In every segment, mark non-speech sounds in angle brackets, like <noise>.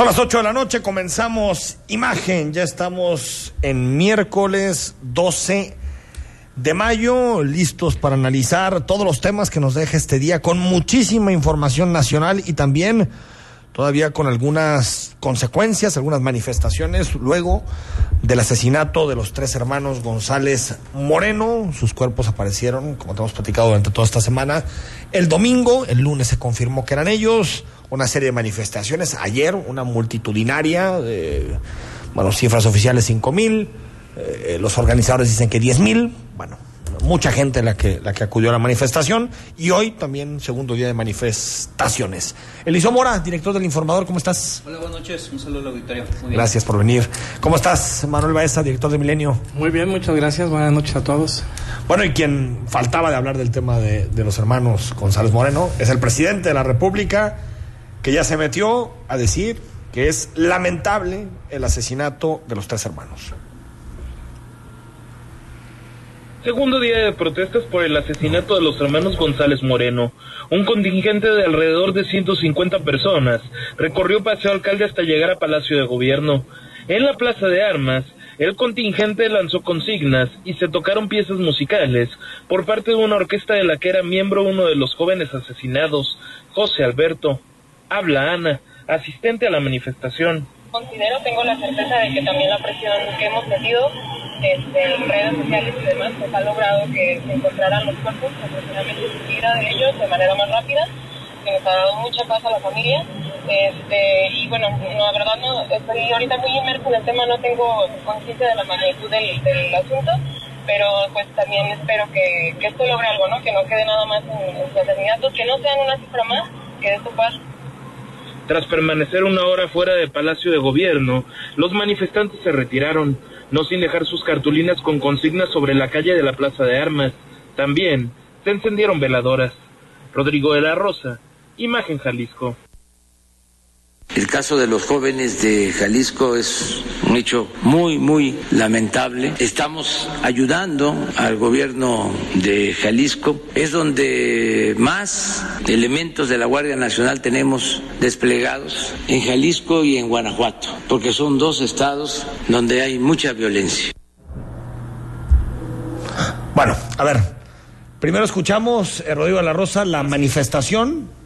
Son las 8 de la noche, comenzamos imagen, ya estamos en miércoles 12 de mayo, listos para analizar todos los temas que nos deja este día con muchísima información nacional y también todavía con algunas consecuencias, algunas manifestaciones luego del asesinato de los tres hermanos González Moreno. Sus cuerpos aparecieron, como te hemos platicado durante toda esta semana, el domingo, el lunes se confirmó que eran ellos, una serie de manifestaciones, ayer una multitudinaria, bueno, cifras oficiales cinco mil, eh, los organizadores dicen que diez mil, bueno, mucha gente la que, la que acudió a la manifestación y hoy también segundo día de manifestaciones. Eliso Mora, director del Informador, ¿cómo estás? Hola, buenas noches, un saludo al auditorio. Muy Gracias por venir. ¿Cómo estás, Manuel Baeza, director de Milenio? Muy bien, muchas gracias, buenas noches a todos. Bueno, y quien faltaba de hablar del tema de, de los hermanos González Moreno es el presidente de la República, que ya se metió a decir que es lamentable el asesinato de los tres hermanos. Segundo día de protestas por el asesinato de los hermanos González Moreno. Un contingente de alrededor de 150 personas recorrió Paseo Alcalde hasta llegar a Palacio de Gobierno. En la Plaza de Armas, el contingente lanzó consignas y se tocaron piezas musicales por parte de una orquesta de la que era miembro uno de los jóvenes asesinados, José Alberto. Habla Ana, asistente a la manifestación. Considero, tengo la certeza de que también la presión que hemos metido este, en redes sociales y demás, pues ha logrado que se encontraran los cuerpos, profesionalmente su vida de ellos de manera más rápida, que nos ha dado mucha paz a la familia. Este, y bueno, la verdad no, estoy ahorita muy inmerso en el tema, no tengo conciencia de la magnitud del, del, asunto, pero pues también espero que, que, esto logre algo, ¿no? Que no quede nada más en, en los asesinatos, que no sean una cifra más, que esto pase. Tras permanecer una hora fuera del Palacio de Gobierno, los manifestantes se retiraron, no sin dejar sus cartulinas con consignas sobre la calle de la Plaza de Armas. También se encendieron veladoras. Rodrigo de la Rosa, Imagen Jalisco. El caso de los jóvenes de Jalisco es un hecho muy, muy lamentable. Estamos ayudando al gobierno de Jalisco. Es donde más elementos de la Guardia Nacional tenemos desplegados en Jalisco y en Guanajuato, porque son dos estados donde hay mucha violencia. Bueno, a ver, primero escuchamos, eh, Rodrigo de la Rosa, la manifestación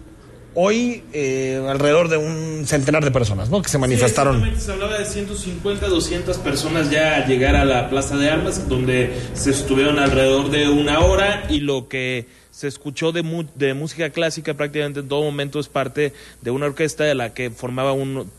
hoy eh, alrededor de un centenar de personas, ¿no? Que se manifestaron. Sí, se hablaba de 150, 200 personas ya a llegar a la Plaza de Armas, donde se estuvieron alrededor de una hora y lo que se escuchó de, mu de música clásica prácticamente en todo momento es parte de una orquesta de la que formaba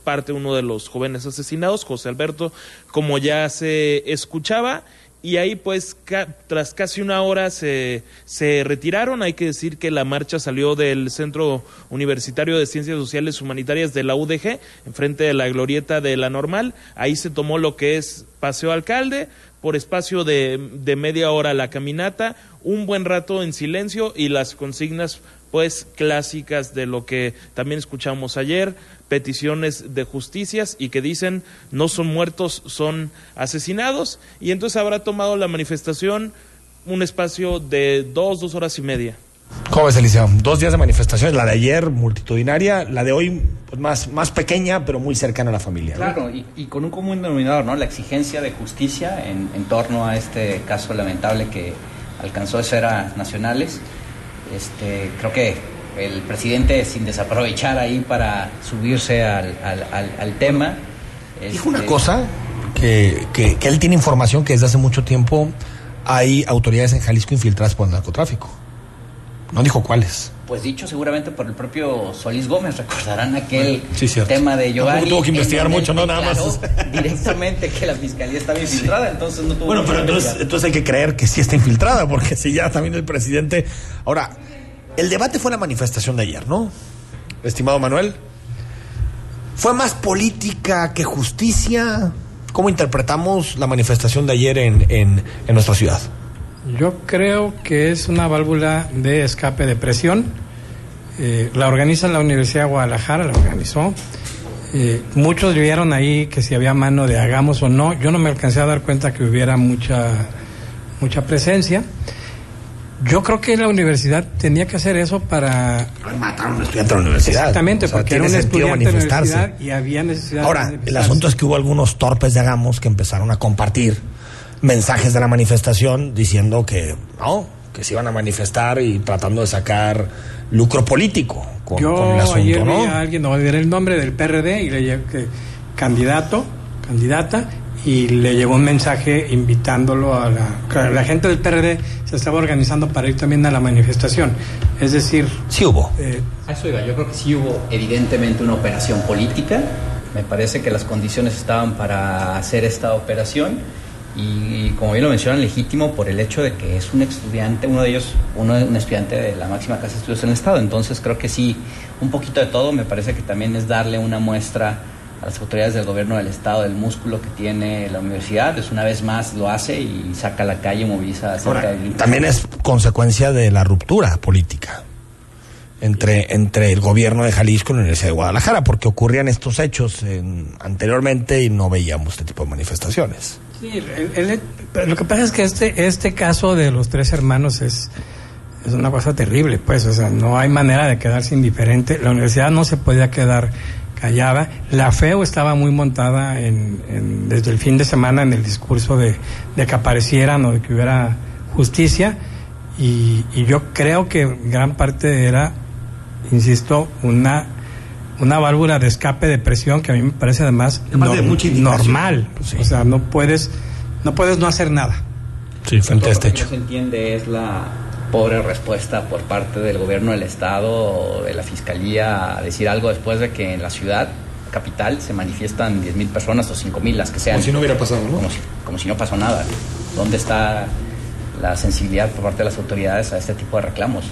parte uno de los jóvenes asesinados, José Alberto, como ya se escuchaba y ahí pues ca tras casi una hora se, se retiraron. Hay que decir que la marcha salió del Centro Universitario de Ciencias Sociales Humanitarias de la UDG, enfrente de la glorieta de la normal. Ahí se tomó lo que es Paseo Alcalde, por espacio de, de media hora la caminata, un buen rato en silencio y las consignas pues clásicas de lo que también escuchamos ayer, peticiones de justicias y que dicen no son muertos, son asesinados. Y entonces habrá tomado la manifestación un espacio de dos, dos horas y media. ¿Cómo ves, Eliseo? Dos días de manifestaciones, la de ayer multitudinaria, la de hoy pues, más, más pequeña, pero muy cercana a la familia. Claro, ¿no? y, y, con un común denominador, ¿no? La exigencia de justicia en, en torno a este caso lamentable que alcanzó esferas nacionales. Este, creo que el presidente sin desaprovechar ahí para subirse al, al, al, al tema. Dijo este... una cosa, que, que, que, él tiene información que desde hace mucho tiempo hay autoridades en Jalisco infiltradas por el narcotráfico. No dijo cuáles. Pues dicho seguramente por el propio Solís Gómez, recordarán aquel sí, tema de Giovanni. tuvo que investigar mucho, no nada más. <laughs> Directamente que la fiscalía estaba infiltrada, sí. entonces no tuvo Bueno, pero entonces, entonces hay que creer que sí está infiltrada, porque si ya también el presidente. Ahora, el debate fue la manifestación de ayer, ¿no? Estimado Manuel. ¿Fue más política que justicia? ¿Cómo interpretamos la manifestación de ayer en, en, nuestra ciudad? Yo creo que es una válvula de escape de presión. Eh, la organiza la Universidad de Guadalajara, la organizó. Eh, muchos vieron ahí que si había mano de hagamos o no. Yo no me alcancé a dar cuenta que hubiera mucha, mucha presencia. Yo creo que la universidad tenía que hacer eso para... Matar a un estudiante de la universidad. Exactamente, O sea, porque era un sentido estudiante de la manifestarse. universidad y había necesidad de Ahora, el asunto es que hubo algunos torpes de Hagamos que empezaron a compartir mensajes de la manifestación diciendo que no, que se iban a manifestar y tratando de sacar lucro político con, Yo con el asunto, ayer ¿no? vi a alguien, no voy a el nombre del PRD y le que candidato, candidata, y le llegó un mensaje invitándolo a la, gente del PRD se estaba organizando para ir también a la manifestación. Es decir, Sí hubo. eh, A eso iba, yo creo que sí hubo evidentemente una operación política, me parece que las condiciones estaban para hacer esta operación y como bien lo mencionan, legítimo por el hecho de que es un estudiante, uno de ellos, uno un estudiante de la máxima casa de estudios en el Estado, entonces creo que sí, un poquito de todo, me parece que también es darle una muestra a las autoridades del gobierno del Estado del músculo que tiene la universidad, es una vez más lo hace y saca a la calle, moviliza cerca Ahora, de también es consecuencia de la ruptura política entre, entre el gobierno de Jalisco y la Universidad de Guadalajara, porque ocurrían estos hechos en- anteriormente y no veíamos este tipo de manifestaciones. sí, el- el- pero lo que pasa es que este, este caso de los tres hermanos es, es una cosa terrible, pues, o sea, no hay manera de quedarse indiferente. La universidad no se podía quedar callada. La FEO estaba muy montada en, en- desde el fin de semana en el discurso de, de que aparecieran o de que hubiera justicia. Y, y yo creo que gran parte era, insisto, una, una válvula de escape de presión que a mí me parece además de mucha normal. Sí. O sea, no puedes, no puedes no hacer nada. Sí, frente a este Lo que hecho. no se entiende es la pobre respuesta por parte del gobierno del estado o de la fiscalía a decir algo después de que en la ciudad capital se manifiestan 10 mil personas o 5 mil las que sean Como si no hubiera pasado, ¿no? como si, como si no pasó nada ¿dónde está la sensibilidad por parte de las autoridades a este tipo de reclamos?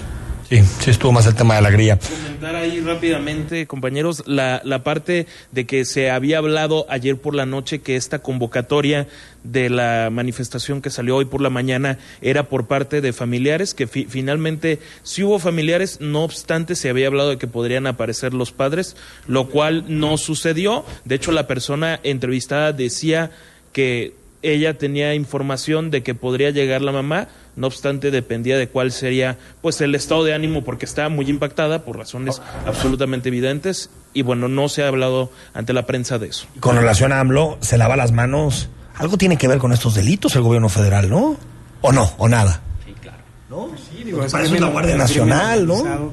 Sí, sí estuvo más el tema de la grilla. comentar ahí rápidamente, compañeros, la, la parte de que se había hablado ayer por la noche que esta convocatoria de la manifestación que salió hoy por la mañana era por parte de familiares, que fi- finalmente sí hubo familiares, no obstante se había hablado de que podrían aparecer los padres, lo cual no sucedió. De hecho, la persona entrevistada decía que ella tenía información de que podría llegar la mamá, no obstante dependía de cuál sería pues el estado de ánimo porque estaba muy impactada por razones absolutamente evidentes y bueno, no se ha hablado ante la prensa de eso. Con relación a AMLO, se lava las manos. Algo tiene que ver con estos delitos el gobierno federal, ¿no? ¿O no? ¿O nada? Sí, claro. ¿No? Sí, digo, Para es eso es crimen- la Guardia Nacional, ¿no?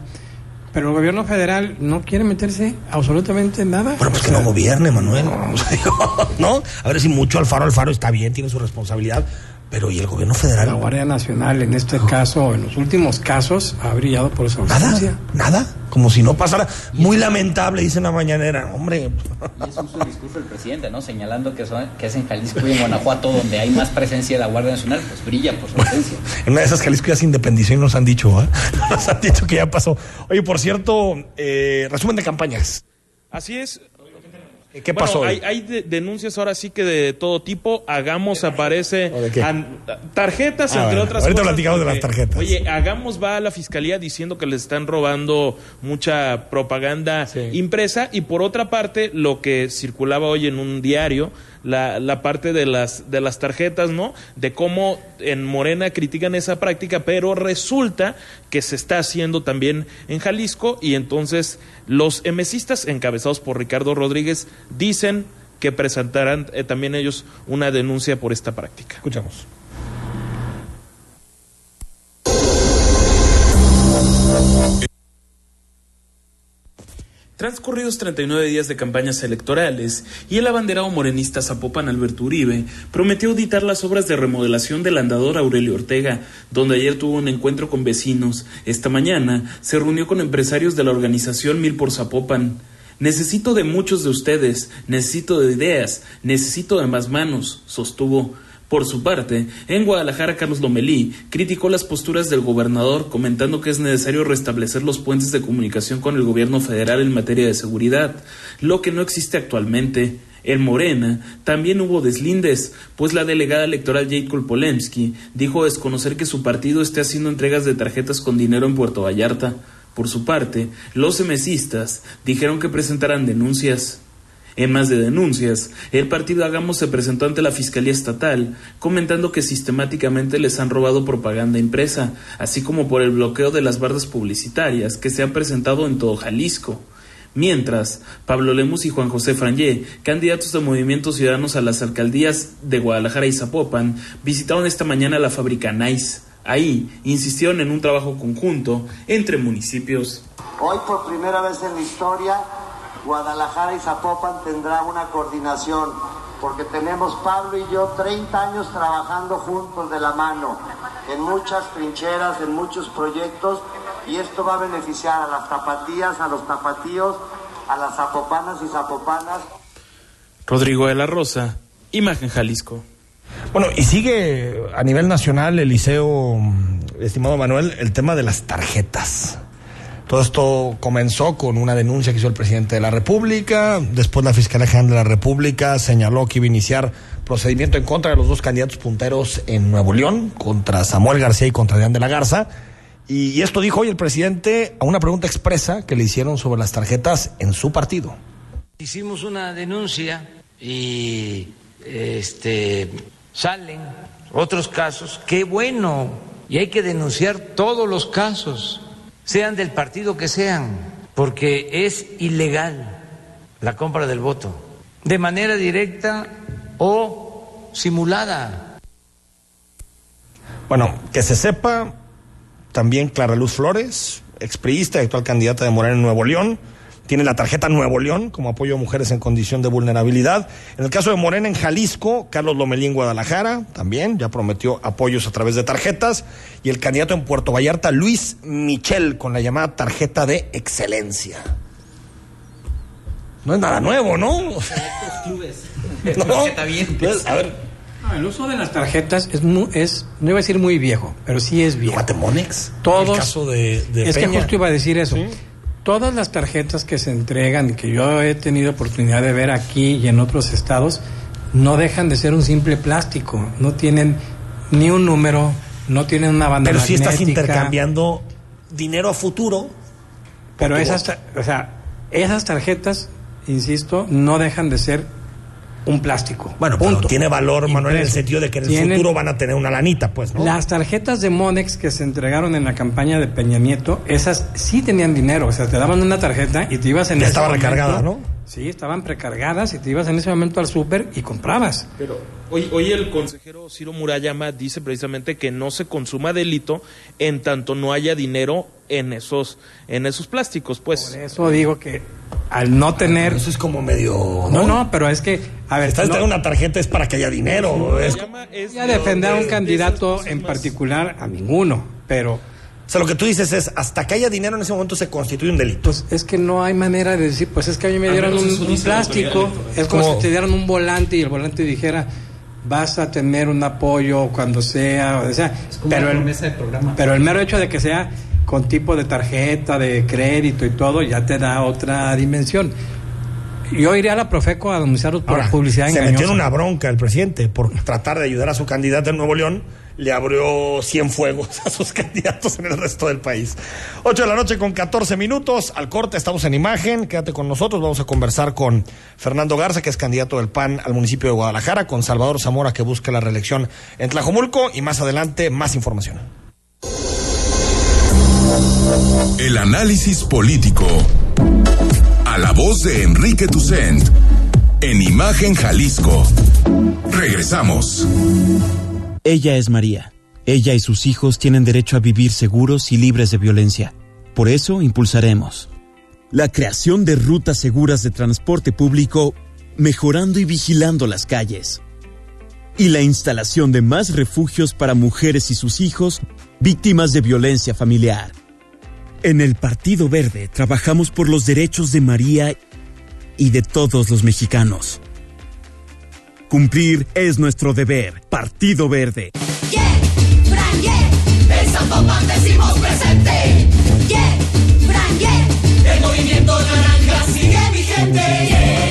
Pero el gobierno federal no quiere meterse absolutamente en nada. Bueno, pues O que sea, no gobierne, Manuel. <laughs> O sea, digo, ¿No? A ver si mucho Alfaro Alfaro está bien, tiene su responsabilidad. Pero ¿y el gobierno La federal? Guardia Nacional en este caso, en los últimos casos, ha brillado por su Nada, ausencia. nada. Como si no pasara. Muy lamentable, dice en la mañanera. Hombre, Y es justo el discurso del presidente, ¿no? Señalando que, son- que es en Jalisco y en Guanajuato donde hay más presencia de la Guardia Nacional, pues brilla por su ausencia. <laughs> en una de esas Jalisco ya se independizó y nos han dicho, ¿ah? <laughs> Nos han dicho que ya pasó. Oye, por cierto, eh, resumen de campañas. Así es. ¿Qué pasó? hay, hay de- denuncias ahora sí que de todo tipo. Hagamos aparece ¿O de qué? an- tarjetas, Ah, entre bueno, otras ahorita cosas. platicamos de las tarjetas. Oye, Hagamos va a la fiscalía diciendo que le están robando mucha propaganda Sí. impresa y por otra parte lo que circulaba hoy en un diario la, la parte de las de las tarjetas, ¿no? De cómo en Morena critican esa práctica, pero resulta que se está haciendo también en Jalisco y entonces los emesistas encabezados por Ricardo Rodríguez dicen que presentarán eh, también ellos una denuncia por esta práctica. Escuchamos. Transcurridos 39 días de campañas electorales y el abanderado morenista Zapopan Alberto Uribe prometió auditar las obras de remodelación del andador Aurelio Ortega, donde ayer tuvo un encuentro con vecinos. Esta mañana se reunió con empresarios de la organización Mil por Zapopan. Necesito de muchos de ustedes, necesito de ideas, necesito de más manos, sostuvo. Por su parte, en Guadalajara Carlos Lomelí criticó las posturas del gobernador comentando que es necesario restablecer los puentes de comunicación con el gobierno federal en materia de seguridad, lo que no existe actualmente. En Morena también hubo deslindes, pues la delegada electoral Jade Polemski dijo desconocer que su partido esté haciendo entregas de tarjetas con dinero en Puerto Vallarta. Por su parte, los emesistas dijeron que presentarán denuncias. En más de denuncias, el partido Hagamos se presentó ante la Fiscalía Estatal, comentando que sistemáticamente les han robado propaganda impresa, así como por el bloqueo de las bardas publicitarias que se han presentado en todo Jalisco. Mientras, Pablo Lemus y Juan José Frangé, candidatos de Movimiento Ciudadanos a las alcaldías de Guadalajara y Zapopan, visitaron esta mañana la fábrica Nice. Ahí insistieron en un trabajo conjunto entre municipios. Hoy por primera vez en la historia Guadalajara y Zapopan tendrá una coordinación, porque tenemos Pablo y yo 30 años trabajando juntos de la mano, en muchas trincheras, en muchos proyectos, y esto va a beneficiar a las tapatías, a los tapatíos, a las zapopanas y zapopanas. Rodrigo de la Rosa, Imagen Jalisco. Bueno, y sigue a nivel nacional, Eliseo, estimado Manuel, el tema de las tarjetas. Todo esto comenzó con una denuncia que hizo el presidente de la República. Después la Fiscalía General de la República señaló que iba a iniciar procedimiento en contra de los dos candidatos punteros en Nuevo León, contra Samuel García y contra Adrián de la Garza. Y esto dijo hoy el presidente a una pregunta expresa que le hicieron sobre las tarjetas en su partido. Hicimos una denuncia y este salen otros casos. Qué bueno. Y hay que denunciar todos los casos sean del partido que sean, porque es ilegal la compra del voto, de manera directa o simulada. Bueno, que se sepa, también Clara Luz Flores, expriista y actual candidata de Morena en Nuevo León, tiene la tarjeta Nuevo León como apoyo a mujeres en condición de vulnerabilidad. En el caso de Morena en Jalisco, Carlos Lomelí en Guadalajara también ya prometió apoyos a través de tarjetas. Y el candidato en Puerto Vallarta, Luis Michel, con la llamada tarjeta de excelencia. No es nada nuevo, ¿no? <laughs> no, pues, a ver. el uso de las tarjetas es, muy, es, no iba a decir muy viejo, pero sí es viejo. ¿Guatemonex? Todos. El caso de, de es que justo iba a decir eso todas las tarjetas que se entregan, que yo he tenido oportunidad de ver aquí y en otros estados, no dejan de ser un simple plástico, no tienen ni un número, no tienen una banda Pero si estás intercambiando dinero a futuro. Pero esas, o sea, esas tarjetas, insisto, no dejan de ser un plástico. Bueno, punto. tiene valor, Manuel, en el sentido de que en el futuro van a tener una lanita, pues, ¿no? Las tarjetas de Monex que se entregaron en la campaña de Peña Nieto, esas sí tenían dinero, o sea, te daban una tarjeta y te ibas en ya estaba recargada, ¿no? Sí, estaban precargadas y te ibas en ese momento al súper y comprabas. Pero hoy, hoy el consejero Ciro Murayama dice precisamente que no se consuma delito en tanto no haya dinero en esos, en esos plásticos, pues. Por eso digo que al no tener. eso es como medio. No, no, pero es que. A ver. Estás no, una tarjeta es para que haya dinero. Es, es a defender a un candidato en particular, a ninguno, pero o sea, lo que tú dices es, hasta que haya dinero en ese momento se constituye un delito. Pues es que no hay manera de decir, pues es que a mí me dieron un, plástico, es como, si te dieran un volante y el volante dijera, vas a tener un apoyo cuando sea, o sea, pero, el, pero el mero hecho de que sea con tipo de tarjeta, de crédito y todo, ya te da otra dimensión. Yo iría a la Profeco a denunciar por publicidad se metió en una bronca el presidente por tratar de ayudar a su candidato en Nuevo León le abrió 100 fuegos a sus <laughs> candidatos en el resto del país. 8 de la noche con 14 minutos. Al corte estamos en imagen. Quédate con nosotros. Vamos a conversar con Fernando Garza, que es candidato del PAN al municipio de Guadalajara, con Salvador Zamora, que busca la reelección en Tlajomulco. Y más adelante, más información. El análisis político. A la voz de Enrique Tucent. En Imagen Jalisco. Regresamos. Ella es María. Ella y sus hijos tienen derecho a vivir seguros y libres de violencia. Por eso impulsaremos la creación de rutas seguras de transporte público, mejorando y vigilando las calles. Y la instalación de más refugios para mujeres y sus hijos víctimas de violencia familiar. En el Partido Verde trabajamos por los derechos de María y de todos los mexicanos Cumplir es nuestro deber. Partido Verde. Yeah, Fran, yeah. En Zapopan decimos presente. Yeah, Fran, yeah. El movimiento naranja sigue vigente. Yeah,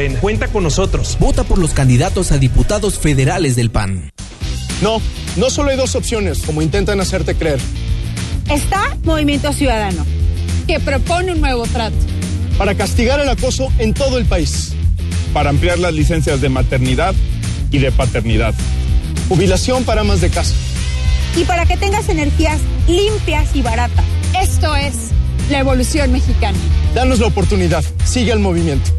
Cuenta con nosotros. Vota por los candidatos a diputados federales del PAN. No, no solo hay dos opciones, como intentan hacerte creer. Está Movimiento Ciudadano, que propone un nuevo trato. Para castigar el acoso en todo el país. Para ampliar las licencias de maternidad y de paternidad. Jubilación para más de casa. Y para que tengas energías limpias y baratas. Esto es la evolución mexicana. Danos la oportunidad. Sigue el movimiento.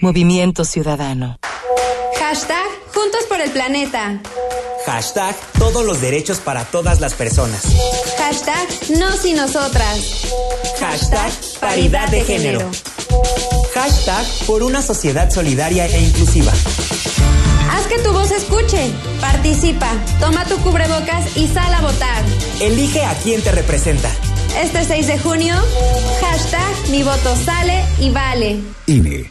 Movimiento Ciudadano. Hashtag Juntos por el Planeta. Hashtag Todos los derechos para todas las personas. Hashtag Nos y Nosotras. Hashtag Paridad de género. Hashtag Por una sociedad solidaria e inclusiva. Haz que tu voz escuche. Participa. Toma tu cubrebocas y sal a votar. Elige a quien te representa. Este 6 de junio, hashtag Mi voto sale y vale. INE.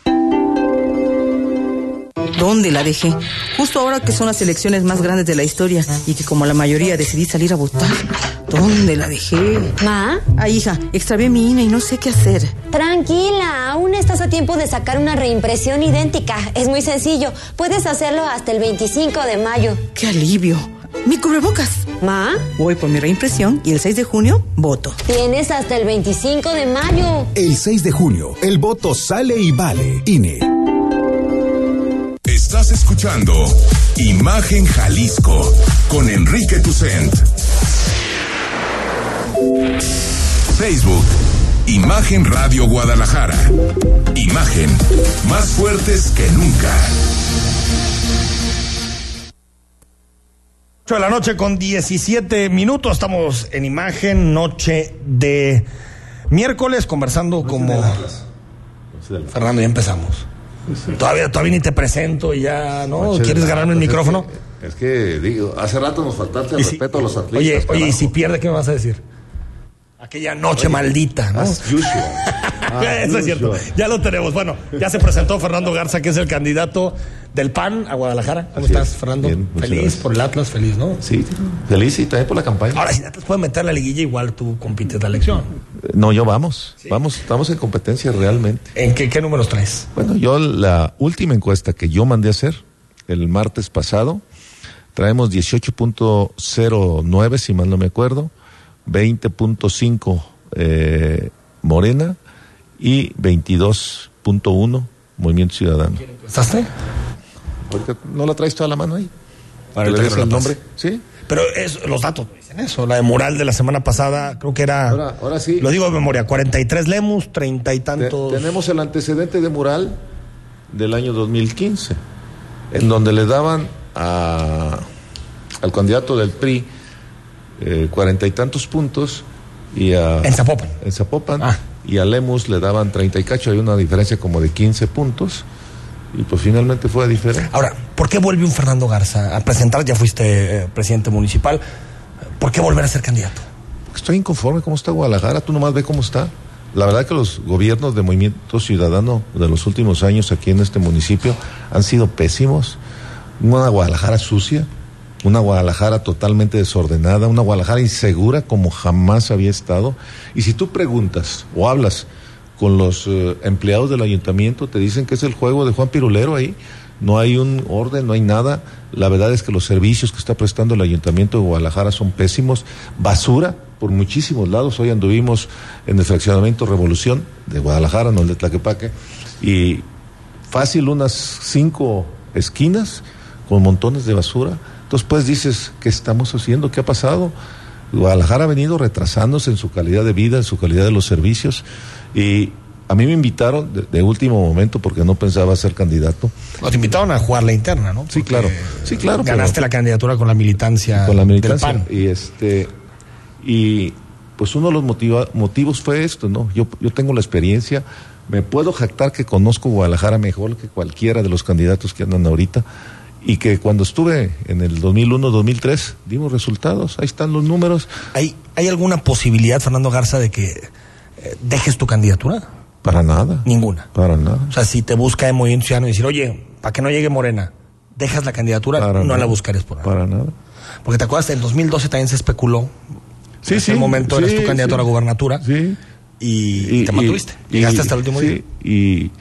¿Dónde la dejé? Justo ahora que son las elecciones más grandes de la historia y que como la mayoría decidí salir a votar. ¿Dónde la dejé? ¿Ma? Ay, hija, extravié mi INE y no sé qué hacer. Tranquila, aún estás a tiempo de sacar una reimpresión idéntica. Es muy sencillo. Puedes hacerlo hasta el 25 de mayo. ¡Qué alivio! Mi cubrebocas. ¿Ma? Voy por mi reimpresión y el 6 de junio voto. Tienes hasta el 25 de mayo. El 6 de junio, el voto sale y vale. INE. Estás escuchando Imagen Jalisco con Enrique Tucent. Facebook, Imagen Radio Guadalajara. Imagen, más fuertes que nunca. 8 de la noche con 17 minutos. Estamos en imagen, noche de miércoles, conversando como. Fernando, ya empezamos. Todavía, todavía ni te presento y ya, ¿no? Noche ¿Quieres ganarme el micrófono? Es que, es que, digo, hace rato nos faltaste el si- respeto a los atletas. Oye, oye, y si pierde, ¿qué me vas a decir? Aquella noche Oye, maldita, ¿no? as usual. <laughs> Eso es cierto. Ya lo tenemos. Bueno, ya se presentó Fernando Garza, que es el candidato del PAN a Guadalajara. ¿Cómo Así estás, es. Fernando? Bien, feliz por el Atlas, feliz, ¿no? Sí, feliz y también por la campaña. Ahora, si Atlas puede meter la liguilla, igual tú compites la elección. No, yo vamos. Vamos, estamos en competencia realmente. ¿En qué, qué números traes? Bueno, yo la última encuesta que yo mandé a hacer el martes pasado, traemos 18.09, si mal no me acuerdo, 20.5 eh, Morena y 22.1 Movimiento Ciudadano. ¿Estás Ahorita no la traes toda la mano ahí. Para ¿Le ahorita des que me el nombre? Sí. Pero es, los datos me dicen eso. La de Mural de la semana pasada, creo que era. Ahora, ahora sí. Lo digo de memoria: 43 Lemus, 30 y Te- tantos. tenemos el antecedente de Mural del año 2015, en donde le daban a, al candidato del PRI eh, cuarenta y tantos puntos y a, En Zapopan. en Zapopan Ah. y a Lemus le daban 30 y cacho, hay una diferencia como de 15 puntos y pues finalmente fue diferente. Ahora, ¿por qué vuelve un Fernando Garza a presentar? Ya fuiste eh, presidente municipal. ¿Por qué volver a ser candidato? Estoy inconforme cómo está Guadalajara, tú nomás ve cómo está. La verdad que los gobiernos de Movimiento Ciudadano de los últimos años aquí en este municipio han sido pésimos. Una Guadalajara sucia, una Guadalajara totalmente desordenada, una Guadalajara insegura como jamás había estado. Y si tú preguntas o hablas con los eh, empleados del ayuntamiento, te dicen que es el juego de Juan Pirulero ahí. No hay un orden, no hay nada. La verdad es que los servicios que está prestando el ayuntamiento de Guadalajara son pésimos. Basura, por muchísimos lados. Hoy anduvimos en el fraccionamiento Revolución de Guadalajara, no el de Tlaquepaque, y fácil unas cinco esquinas con montones de basura. Entonces, pues dices, ¿qué estamos haciendo? ¿Qué ha pasado? Guadalajara ha venido retrasándose en su calidad de vida, en su calidad de los servicios, y a mí me invitaron de, de último momento porque no pensaba ser candidato. Nos invitaron a jugar la interna, ¿no? Sí, claro. Sí, claro. pero- Ganaste la candidatura con la militancia, con la militancia del PAN. y este y pues uno de los motiva- motivos fue esto no yo yo tengo la experiencia me puedo jactar que conozco Guadalajara mejor que cualquiera de los candidatos que andan ahorita y que cuando estuve en el 2001 2003 dimos resultados ahí están los números ¿Hay, ¿Hay alguna posibilidad, Fernando Garza, de que dejes tu candidatura? para nada Ninguna. para nada O sea, si te busca el Movimiento Ciudadano y decir, oye, para que no llegue Morena, dejas la candidatura, Para no nada. la buscarías por nada. para nada Porque te acuerdas, en 2012 también se especuló. Sí, en sí, ese momento eras sí, tu candidato sí. a la gubernatura. Sí. Y, te mantuviste. y- Llegaste y- hasta el último sí, día. y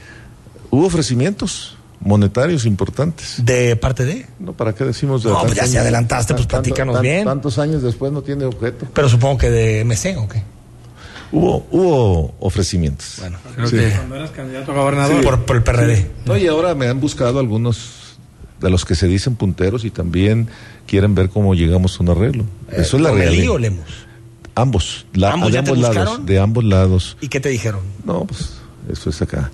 hubo ofrecimientos monetarios importantes ¿De parte de? No, ¿para qué decimos de No, pues ya si adelantaste, pues Tanto- platícanos tan- bien. Tantos años después no tiene objeto. Pero supongo que de MC, ¿o qué? Hubo, hubo ofrecimientos. Bueno, creo que- Cuando eras candidato a gobernador. Por, por el PRD. No, y ahora me han buscado algunos de los que se dicen punteros y también quieren ver cómo llegamos a un arreglo. Eso es la ¿Lomelí realidad. o Lemos? Ambos, la- ¿Ambos de ya te ambos lados, buscaron? de ambos lados. ¿Y qué te dijeron? No, pues eso es acá.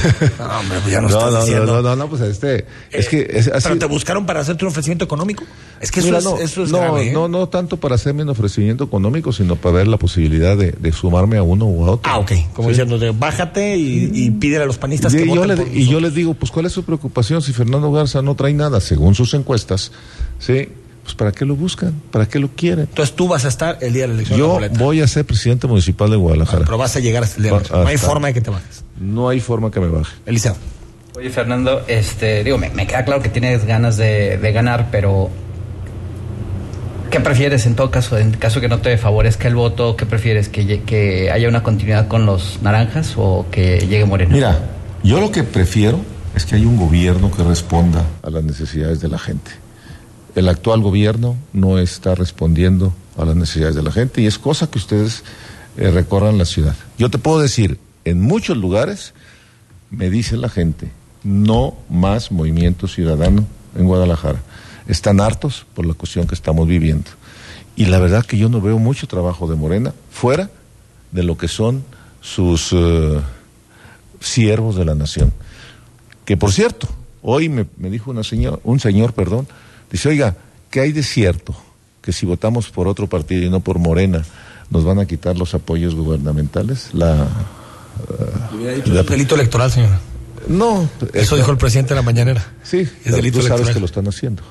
<laughs> No, hombre, pues ya no, No, estás no, diciendo. no, no, no, pues este, es que es así. ¿Pero te buscaron para hacerte un ofrecimiento económico? Es que eso Mira, es, no, eso es no, grave, ¿eh? no, no tanto para hacerme un ofrecimiento económico, sino para ver la posibilidad de, de sumarme a uno u a otro. Ah, ok. Como Sí. diciendo, de, bájate y, y pídele a los panistas Y, que yo voten le- por y yo les digo, pues ¿cuál es su preocupación si Fernando Garza no trae nada, según sus encuestas? Sí, pues ¿para qué lo buscan? ¿Para qué lo quieren? Entonces tú vas a estar el día de la elección de la Yo voy a ser presidente municipal de Guadalajara. Pero vas a llegar hasta el día de la elección. No hay forma de que te bajes. No hay forma que me baje. Eliseo. Oye, Fernando, este, digo, me, me queda claro que tienes ganas de, de ganar, pero ¿qué prefieres en todo caso? En caso que no te favorezca el voto, ¿qué prefieres? ¿Que, lle- que haya una continuidad con los naranjas o que llegue Moreno? Mira, yo lo que prefiero es que haya un gobierno que responda a las necesidades de la gente. El actual gobierno no está respondiendo a las necesidades de la gente y es cosa que ustedes eh, recorran la ciudad. Yo te puedo decir, en muchos lugares me dice la gente, no más movimiento ciudadano en Guadalajara. Están hartos por la cuestión que estamos viviendo. Y la verdad que yo no veo mucho trabajo de Morena fuera de lo que son sus eh, siervos de la nación. Que por cierto, hoy me, me dijo una señor, un señor, perdón, dice, oiga, ¿qué hay de cierto? Que si votamos por otro partido y no por Morena, nos van a quitar los apoyos gubernamentales. La, eh, la- delito electoral, señora. no. Eso dijo el presidente en la mañanera. Sí, Es delito tú sabes electoral. que lo están haciendo.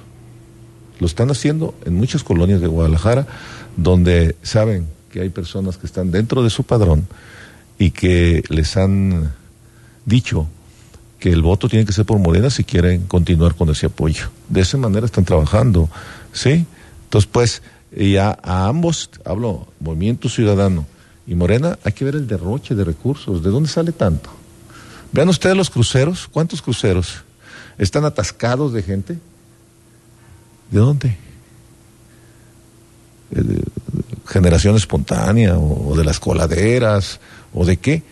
Lo están haciendo en muchas colonias de Guadalajara, donde saben que hay personas que están dentro de su padrón y que les han dicho que el voto tiene que ser por Morena si quieren continuar con ese apoyo. De esa manera están trabajando, ¿sí? Entonces, pues, y a, ambos, hablo, Movimiento Ciudadano y Morena, hay que ver el derroche de recursos. ¿De dónde sale tanto? Vean ustedes los cruceros, ¿cuántos cruceros? ¿Están atascados de gente? ¿De dónde? Eh, generación espontánea o, o de las coladeras o de qué?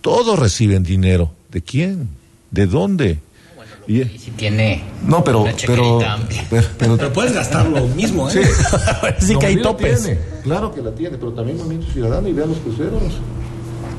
Todos reciben dinero. ¿De quién? ¿De dónde? Y- Si tiene no, pero, una pero, <laughs> pero, pero- Pero puedes gastar lo mismo, ¿eh? Sí. <laughs> sí que hay topes. tiene, Claro que la tiene, pero también Movimiento Ciudadano y vean los cruceros.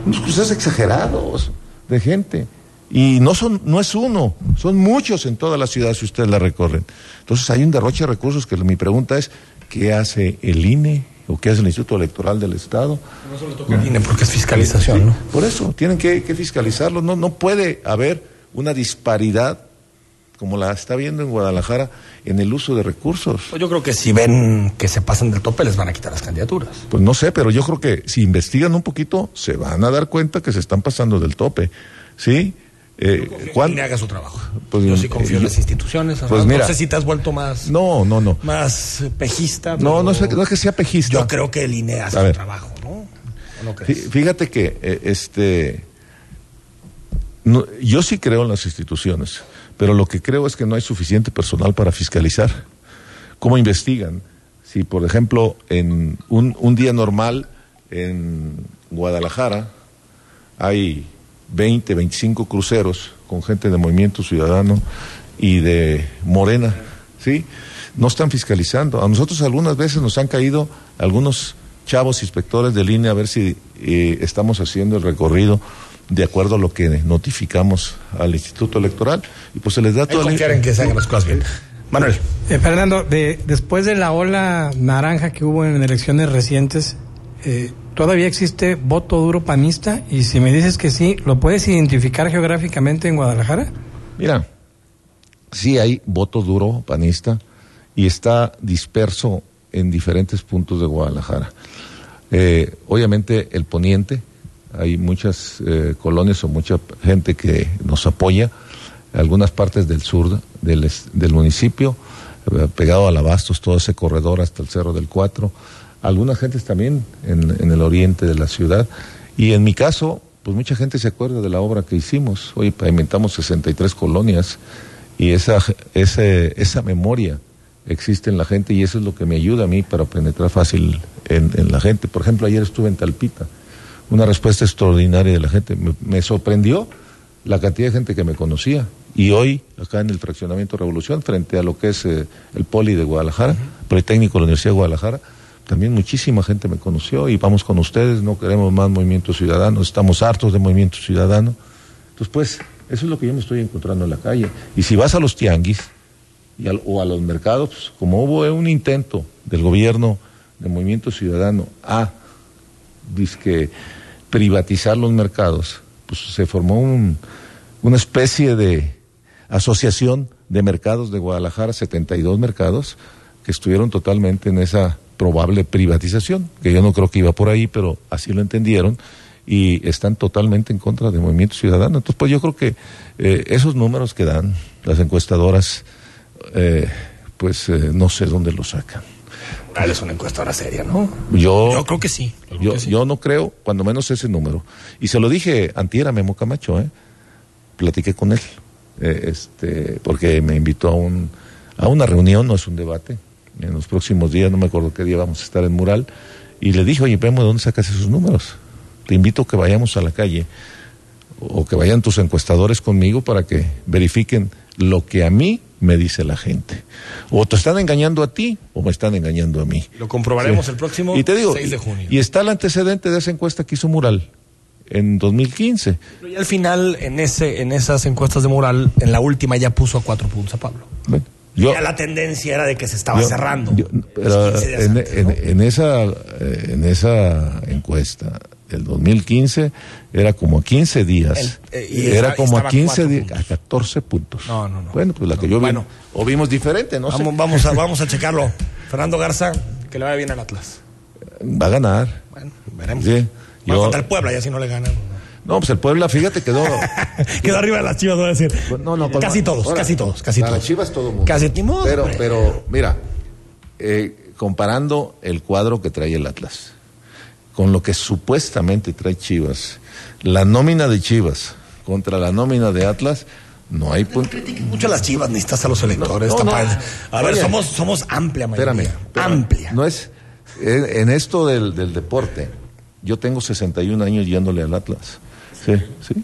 Unos cruceros exagerados de gente. Y no son, no es uno, son muchos en toda la ciudad si ustedes la recorren. Entonces hay un derroche de recursos que mi pregunta es, ¿qué hace el INE o qué hace el Instituto Electoral del Estado? No solo toca el INE porque es fiscalización, ¿no? Por eso, tienen que, que fiscalizarlo. No, no puede haber una disparidad como la está viendo en Guadalajara en el uso de recursos. Pues yo creo que si ven que se pasan del tope, les van a quitar las candidaturas. Pues no sé, pero yo creo que si investigan un poquito, se van a dar cuenta que se están pasando del tope. ¿Sí? Eh, ¿cuán- Que haga su trabajo. Pues, yo sí confío eh, en las instituciones. pues mira. no sé si te has vuelto más, No, no, no. más eh, pejista. No, pero no, es, no es que sea pejista. Yo creo que el INE hace su trabajo, ¿no? ¿O no Fí- crees? Fíjate que eh, este no, yo sí creo en las instituciones, pero lo que creo es que no hay suficiente personal para fiscalizar. ¿Cómo investigan? Si, por ejemplo, en un, día normal en Guadalajara hay 20, 25 cruceros con gente de Movimiento Ciudadano y de Morena, ¿sí? No están fiscalizando. A nosotros algunas veces nos han caído algunos chavos inspectores de línea a ver si eh, estamos haciendo el recorrido de acuerdo a lo que notificamos al Instituto Electoral y pues se les da la confiar en que se hagan las cosas bien. Manuel. Eh, Fernando, de, después de la ola naranja que hubo en elecciones recientes, eh, ¿todavía existe voto duro panista? Y si me dices que sí, ¿lo puedes identificar geográficamente en Guadalajara? Mira, sí hay voto duro panista y está disperso en diferentes puntos de Guadalajara. Eh, obviamente el poniente, hay muchas eh, colonias o mucha gente que nos apoya, algunas partes del sur del, municipio, eh, pegado al Abastos, todo ese corredor hasta el Cerro del Cuatro, algunas gentes también en, el oriente de la ciudad, y en mi caso, pues mucha gente se acuerda de la obra que hicimos, hoy pavimentamos 63 colonias, y esa, ese, esa memoria existe en la gente y eso es lo que me ayuda a mí para penetrar fácil en la gente. Por ejemplo, ayer estuve en Talpita, una respuesta extraordinaria de la gente. Me, me sorprendió la cantidad de gente que me conocía. Y hoy, acá en el Fraccionamiento Revolución, frente a lo que es eh, el Poli de Guadalajara, Politécnico de la Universidad de Guadalajara, también muchísima gente me conoció y vamos con ustedes, no queremos más movimiento ciudadano, estamos hartos de movimiento ciudadano. Entonces, pues, eso es lo que yo me estoy encontrando en la calle. Y si vas a los tianguis y al- o a los mercados, pues, como hubo un intento del gobierno de movimiento ciudadano a dizque, privatizar los mercados, pues se formó un- una especie de asociación de mercados de Guadalajara, 72 mercados, que estuvieron totalmente en esa probable privatización, que yo no creo que iba por ahí, pero así lo entendieron, y están totalmente en contra del movimiento ciudadano. Entonces, pues yo creo que eh, esos números que dan las encuestadoras, eh, pues eh, no sé dónde los sacan. Es una encuestadora seria, ¿no? Yo, Yo creo que sí. yo creo yo, que sí. yo no creo, cuando menos ese número. Y se lo dije antier a Memo Camacho, ¿eh? Platiqué con él, eh, este, porque me invitó a, un, a una reunión, no es un debate. En los próximos días, no me acuerdo qué día vamos a estar en Mural. Y le dije, oye, Memo, ¿de dónde sacas esos números? Te invito a que vayamos a la calle o que vayan tus encuestadores conmigo para que verifiquen lo que a mí me dice la gente. O te están engañando a ti o me están engañando a mí. Lo comprobaremos Sí. el próximo y te digo, 6 de junio. Y está el antecedente de esa encuesta que hizo Mural en 2015. Pero ya al final, en ese, en esas encuestas de moral, en la última ya puso a cuatro puntos a Pablo. Bueno, yo, ya la tendencia era de que se estaba yo- cerrando. yo- pero 15 días en, antes, en- ¿no? en esa, eh, en esa encuesta del 2015 era como a 15 días. El- eh, y era como a estaba 15 cuatro días, a 14 puntos. No, no, no. Bueno, pues la que yo vi, Bueno. o vimos diferente, no sé. Vamos, vamos, a, vamos a checarlo. <laughs> Fernando Garza, que le vaya bien al Atlas. Va a ganar. Bueno, veremos. Sí. Bueno, Yo- contra el Puebla, ya si no le ganan. no, pues el Puebla, fíjate, quedó. <laughs> Quedó arriba de las chivas, voy a decir. No, no, con- casi todos, ahora, casi todos, casi todos. Chivas todo mundo. Casi Pero, pero, mira, eh, comparando el cuadro que trae el Atlas con lo que supuestamente trae Chivas, la nómina de Chivas contra la nómina de Atlas, no hay punto. Mucho a las chivas, necesitas a los electores. No. A ver, Oye. somos, somos amplia mayoría. Espérame, espérame. Amplia. No es. En, en esto del, del deporte, yo tengo 61 años yéndole al Atlas. Sí, sí.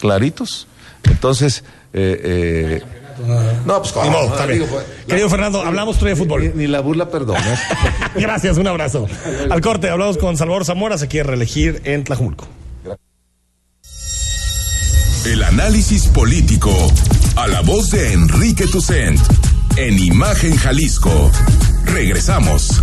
Claritos. Entonces, eh, eh, no, pues Ni modo, no, está bien. digo, pues, Querido Fernando, hablamos tú de fútbol. Ni, ni la burla perdona. <laughs> Gracias, un abrazo. Al corte, hablamos con Salvador Zamora, se quiere reelegir en Tlajumulco. El análisis político a la voz de Enrique Tucent en Imagen Jalisco. Regresamos.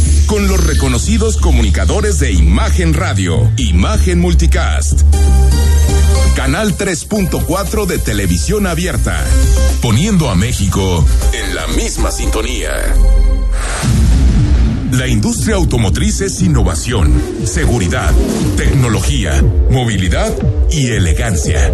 Con los reconocidos comunicadores de Imagen Radio, Imagen Multicast. Canal 3.4 de televisión abierta, poniendo a México en la misma sintonía. La industria automotriz es innovación, seguridad, tecnología, movilidad y elegancia.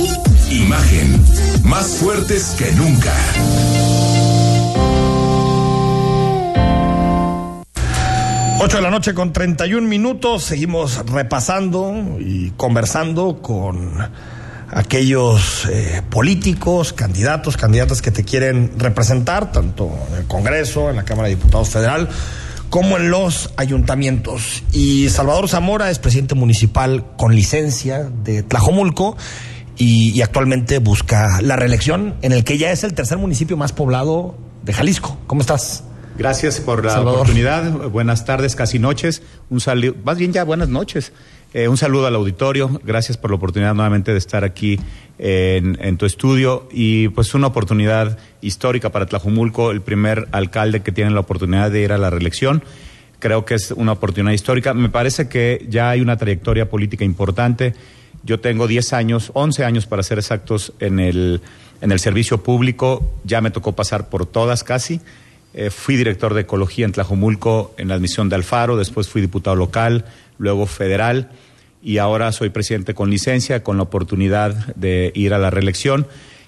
Imagen, más fuertes que nunca. Ocho de la noche con 31 minutos, seguimos repasando y conversando con aquellos eh, políticos, candidatos, candidatas que te quieren representar, tanto en el Congreso, en la Cámara de Diputados Federal, como en los ayuntamientos. Y Salvador Zamora es presidente municipal con licencia de Tlajomulco y, y actualmente busca la reelección en el que ya es el tercer municipio más poblado de Jalisco. ¿Cómo estás? Gracias por la Salvador. oportunidad. Buenas tardes, casi noches. Un saludo, más bien ya buenas noches. Eh, un saludo al auditorio. Gracias por la oportunidad nuevamente de estar aquí en, en tu estudio y pues una oportunidad histórica para Tlajumulco, el primer alcalde que tiene la oportunidad de ir a la reelección. Creo que es una oportunidad histórica. Me parece que ya hay una trayectoria política importante. Yo tengo 10 años, 11 años para ser exactos en el, en el servicio público. Ya me tocó pasar por todas casi. Eh, fui director de ecología en Tlajomulco en la admisión de Alfaro, después fui diputado local, luego federal y ahora soy presidente con licencia, con la oportunidad de ir a la reelección.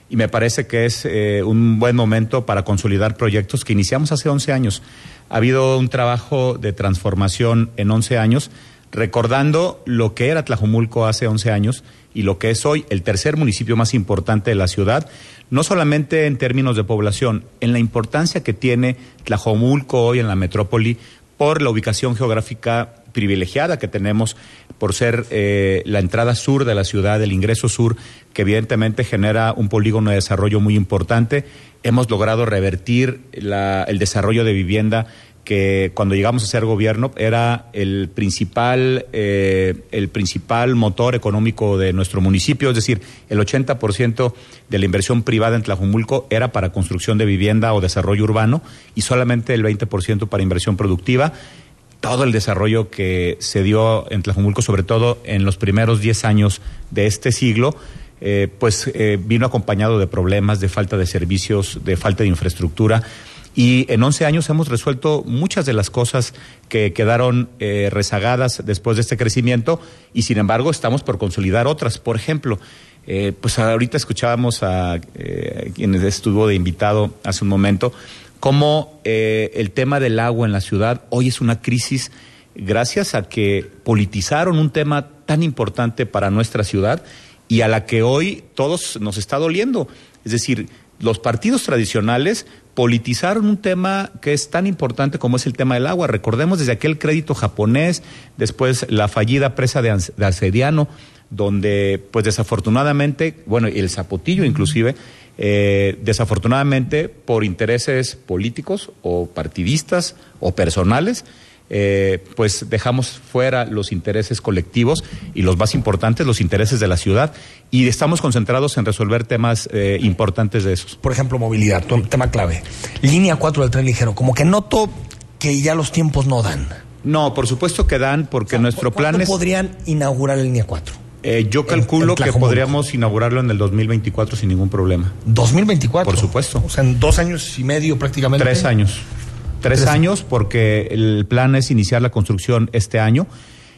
Y me parece que es eh, un buen momento para consolidar proyectos que iniciamos hace 11 años. Ha habido un trabajo de transformación en 11 años, recordando lo que era Tlajomulco hace 11 años y lo que es hoy el tercer municipio más importante de la ciudad, no solamente en términos de población, en la importancia que tiene Tlajomulco hoy en la metrópoli por la ubicación geográfica privilegiada que tenemos por ser eh, la entrada sur de la ciudad, el ingreso sur, que evidentemente genera un polígono de desarrollo muy importante. Hemos logrado revertir la- el desarrollo de vivienda que cuando llegamos a ser gobierno era el principal, eh, el principal motor económico de nuestro municipio, es decir, el 80% de la inversión privada en Tlajumulco era para construcción de vivienda o desarrollo urbano y solamente el 20% para inversión productiva. Todo el desarrollo que se dio en Tlajumulco, sobre todo en los primeros 10 años de este siglo, eh, pues eh, vino acompañado de problemas, de falta de servicios, de falta de infraestructura. Y en 11 años hemos resuelto muchas de las cosas que quedaron eh, rezagadas después de este crecimiento y sin embargo estamos por consolidar otras. Por ejemplo, eh, pues ahorita escuchábamos a eh, quien estuvo de invitado hace un momento, cómo eh, el tema del agua en la ciudad hoy es una crisis gracias a que politizaron un tema tan importante para nuestra ciudad y a la que hoy todos nos está doliendo. Es decir, los partidos tradicionales politizaron un tema que es tan importante como es el tema del agua. Recordemos desde aquel crédito japonés, después la fallida presa de, de Arcediano, donde pues desafortunadamente, bueno, el Zapotillo inclusive, eh, desafortunadamente por intereses políticos o partidistas o personales, eh, pues dejamos fuera los intereses colectivos y los más importantes, los intereses de la ciudad, y estamos concentrados en resolver temas eh, importantes de esos. Por ejemplo, movilidad, tema clave. Línea 4 del tren ligero, como que noto que ya los tiempos no dan. No, por supuesto que dan, porque nuestro plan ¿Cuándo es... podrían inaugurar la línea 4? Eh, yo calculo que podríamos inaugurarlo en el 2024 sin ningún problema. 2024. Por supuesto. O sea, en dos años y medio prácticamente. Tres años. Tres, Tres años porque el plan es iniciar la construcción este año.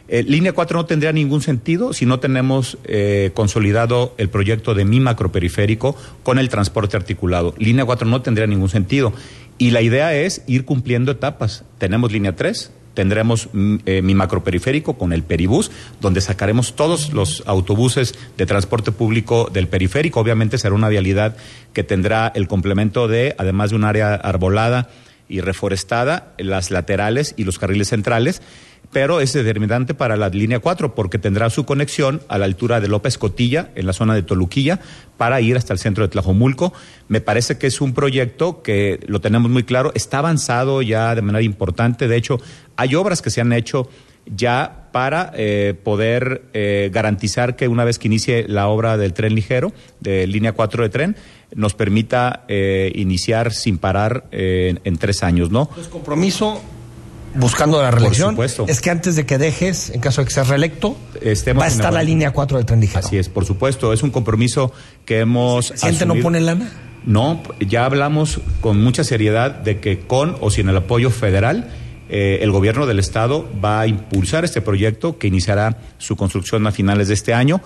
Eh, línea 4 no tendría ningún sentido si no tenemos eh, consolidado el proyecto de mi macroperiférico con el transporte articulado. Línea 4 no tendría ningún sentido. Y la idea es ir cumpliendo etapas. Tenemos línea 3, tendremos mm, eh, mi macroperiférico con el peribús, donde sacaremos todos los autobuses de transporte público del periférico. Obviamente será una vialidad que tendrá el complemento de, además de un área arbolada y reforestada, las laterales y los carriles centrales pero es determinante para la línea 4 porque tendrá su conexión a la altura de López Cotilla, en la zona de Toluquilla, para ir hasta el centro de Tlajomulco. Me parece que es un proyecto que lo tenemos muy claro, está avanzado ya de manera importante. De hecho, hay obras que se han hecho ya para eh, poder eh, garantizar que una vez que inicie la obra del tren ligero, de línea 4 de tren, nos permita eh, iniciar sin parar eh, en, en tres años, ¿no? Entonces, compromiso buscando la reelección. supuesto. Es que antes de que dejes, en caso de que seas reelecto, Estemos va a estar la línea 4 del tren ligero. Así es, por supuesto, es un compromiso que hemos. ¿El presidente no asumido. pone lana? No, ya hablamos con mucha seriedad de que con o sin el apoyo federal, eh, el gobierno del estado va a impulsar este proyecto que iniciará su construcción a finales de este año.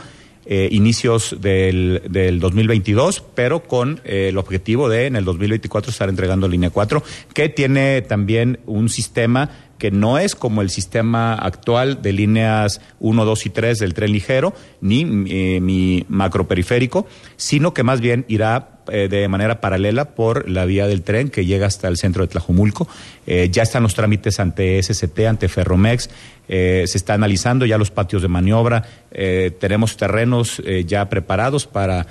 eh, inicios del, del 2022, pero con eh, el objetivo de en el 2024 estar entregando línea 4, que tiene también un sistema que no es como el sistema actual de líneas 1, 2 y 3 del tren ligero, ni eh, mi macroperiférico, sino que más bien irá eh, de manera paralela por la vía del tren que llega hasta el centro de Tlajomulco. Eh, ya están los trámites ante SCT, ante Ferromex, eh, se está analizando ya los patios de maniobra, eh, tenemos terrenos ya preparados para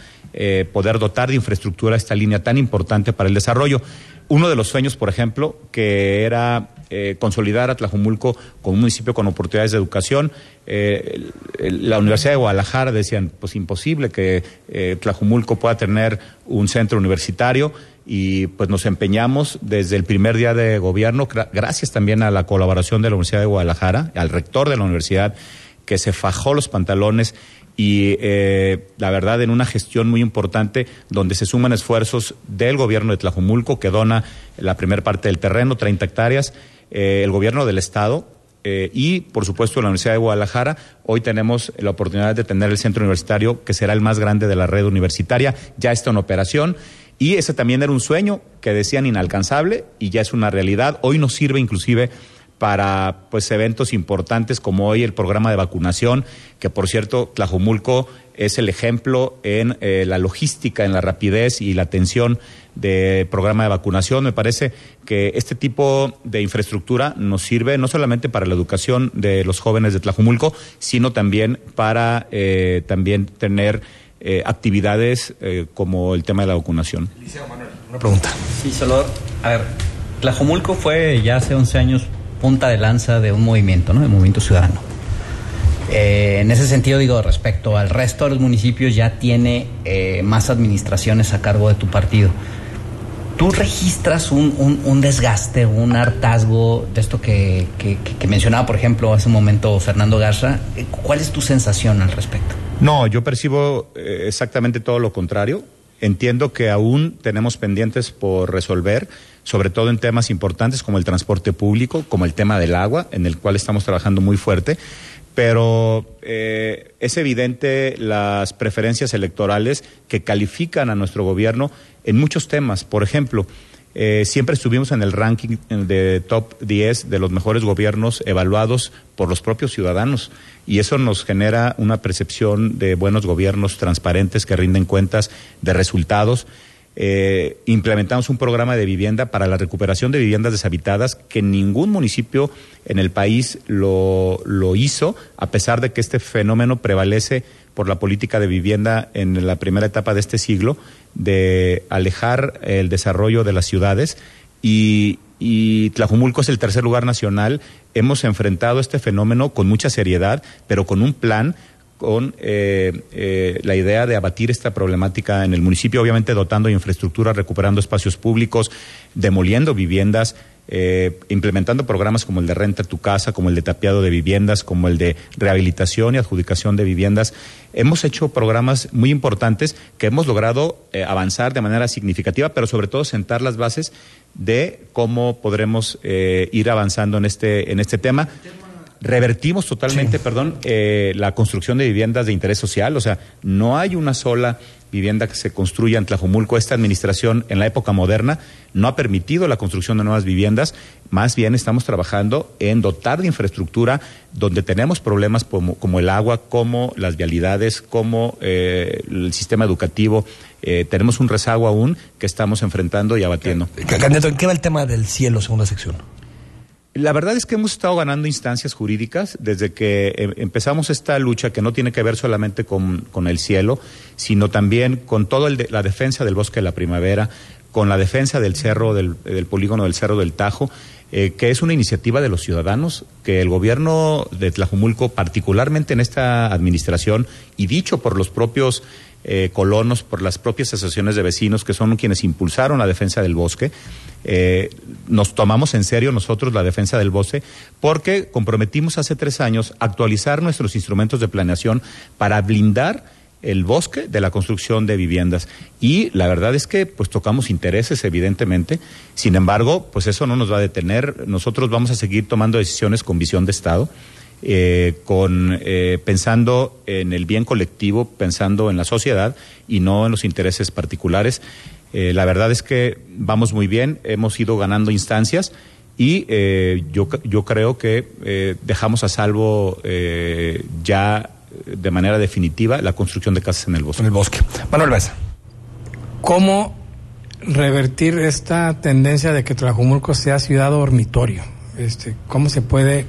poder dotar de infraestructura esta línea tan importante para el desarrollo. Uno de los sueños, por ejemplo, que era eh, consolidar a Tlajumulco como un municipio con oportunidades de educación. Eh, la Universidad de Guadalajara decían, pues imposible que eh, Tlajumulco pueda tener un centro universitario y pues nos empeñamos desde el primer día de gobierno, gra- gracias también a la colaboración de la Universidad de Guadalajara, al rector de la universidad, que se fajó los pantalones y eh, la verdad en una gestión muy importante donde se suman esfuerzos del gobierno de Tlajumulco que dona la primera parte del terreno, 30 hectáreas, eh, el gobierno del estado eh, y por supuesto la Universidad de Guadalajara. Hoy tenemos la oportunidad de tener el centro universitario que será el más grande de la red universitaria, ya está en operación. Y ese también era un sueño que decían inalcanzable y ya es una realidad. Hoy nos sirve inclusive para pues eventos importantes como hoy el programa de vacunación, que por cierto Tlajumulco es el ejemplo en eh, la logística, en la rapidez y la atención del programa de vacunación. Me parece que este tipo de infraestructura nos sirve no solamente para la educación de los jóvenes de Tlajumulco, sino también para eh, también tener eh, actividades eh, como el tema de la vacunación. Una pregunta. Sí, solo, a ver, Tlajomulco fue ya hace 11 años punta de lanza de un movimiento, ¿no? De movimiento ciudadano. Eh, en ese sentido, digo, respecto al resto de los municipios, ya tiene eh, más administraciones a cargo de tu partido. ¿Tú registras un, un- desgaste, un hartazgo de esto que- que mencionaba, por ejemplo, hace un momento Fernando Garza? Eh, ¿Cuál es tu sensación al respecto? No, yo percibo eh, exactamente todo lo contrario. Entiendo que aún tenemos pendientes por resolver, sobre todo en temas importantes como el transporte público, como el tema del agua, en el cual estamos trabajando muy fuerte. Pero eh, es evidente las preferencias electorales que califican a nuestro gobierno en muchos temas. Por ejemplo, eh, siempre estuvimos en el ranking de top 10 de los mejores gobiernos evaluados por los propios ciudadanos y eso nos genera una percepción de buenos gobiernos transparentes que rinden cuentas de resultados. Eh, implementamos un programa de vivienda para la recuperación de viviendas deshabitadas que ningún municipio en el país lo, hizo, a pesar de que este fenómeno prevalece por la política de vivienda en la primera etapa de este siglo, de alejar el desarrollo de las ciudades y, y Tlajumulco es el tercer lugar nacional. Hemos enfrentado este fenómeno con mucha seriedad, pero con un plan con eh, eh, la idea de abatir esta problemática en el municipio, obviamente dotando de infraestructura, recuperando espacios públicos, demoliendo viviendas, eh, implementando programas como el de renta tu casa, como el de tapiado de viviendas, como el de rehabilitación y adjudicación de viviendas. Hemos hecho programas muy importantes que hemos logrado eh, avanzar de manera significativa, pero sobre todo sentar las bases de cómo podremos eh, ir avanzando en este, en este tema revertimos totalmente, perdón, eh, la construcción de viviendas de interés social. O sea, no hay una sola vivienda que se construya en Tlajomulco. Esta administración, en la época moderna, no ha permitido la construcción de nuevas viviendas. Más bien estamos trabajando en dotar de infraestructura donde tenemos problemas como, como el agua, como las vialidades, como eh, el sistema educativo. Eh, tenemos un rezago aún que estamos enfrentando y abatiendo. Candidato, ¿en qué va el tema del cielo, segunda sección? La verdad es que hemos estado ganando instancias jurídicas desde que eh, empezamos esta lucha que no tiene que ver solamente con, con el cielo, sino también con toda la defensa del bosque de la primavera, con la defensa del cerro, del, del polígono del Cerro del Tajo, eh, que es una iniciativa de los ciudadanos, que el gobierno de Tlajumulco, particularmente en esta administración, y dicho por los propios eh, colonos, por las propias asociaciones de vecinos, que son quienes impulsaron la defensa del bosque, eh, nos tomamos en serio nosotros la defensa del bosque porque comprometimos hace tres años actualizar nuestros instrumentos de planeación para blindar el bosque de la construcción de viviendas. Y la verdad es que pues tocamos intereses, evidentemente. Sin embargo, pues eso no nos va a detener. Nosotros vamos a seguir tomando decisiones con visión de Estado. Eh, con eh, pensando en el bien colectivo, pensando en la sociedad y no en los intereses particulares. Eh, la verdad es que vamos muy bien, hemos ido ganando instancias y eh, yo, yo creo que eh, dejamos a salvo eh, ya de manera definitiva la construcción de casas en el bosque. En el bosque. Manuel Besa. ¿Cómo revertir esta tendencia de que Tlajumulco sea ciudad dormitorio? Este, ¿Cómo se puede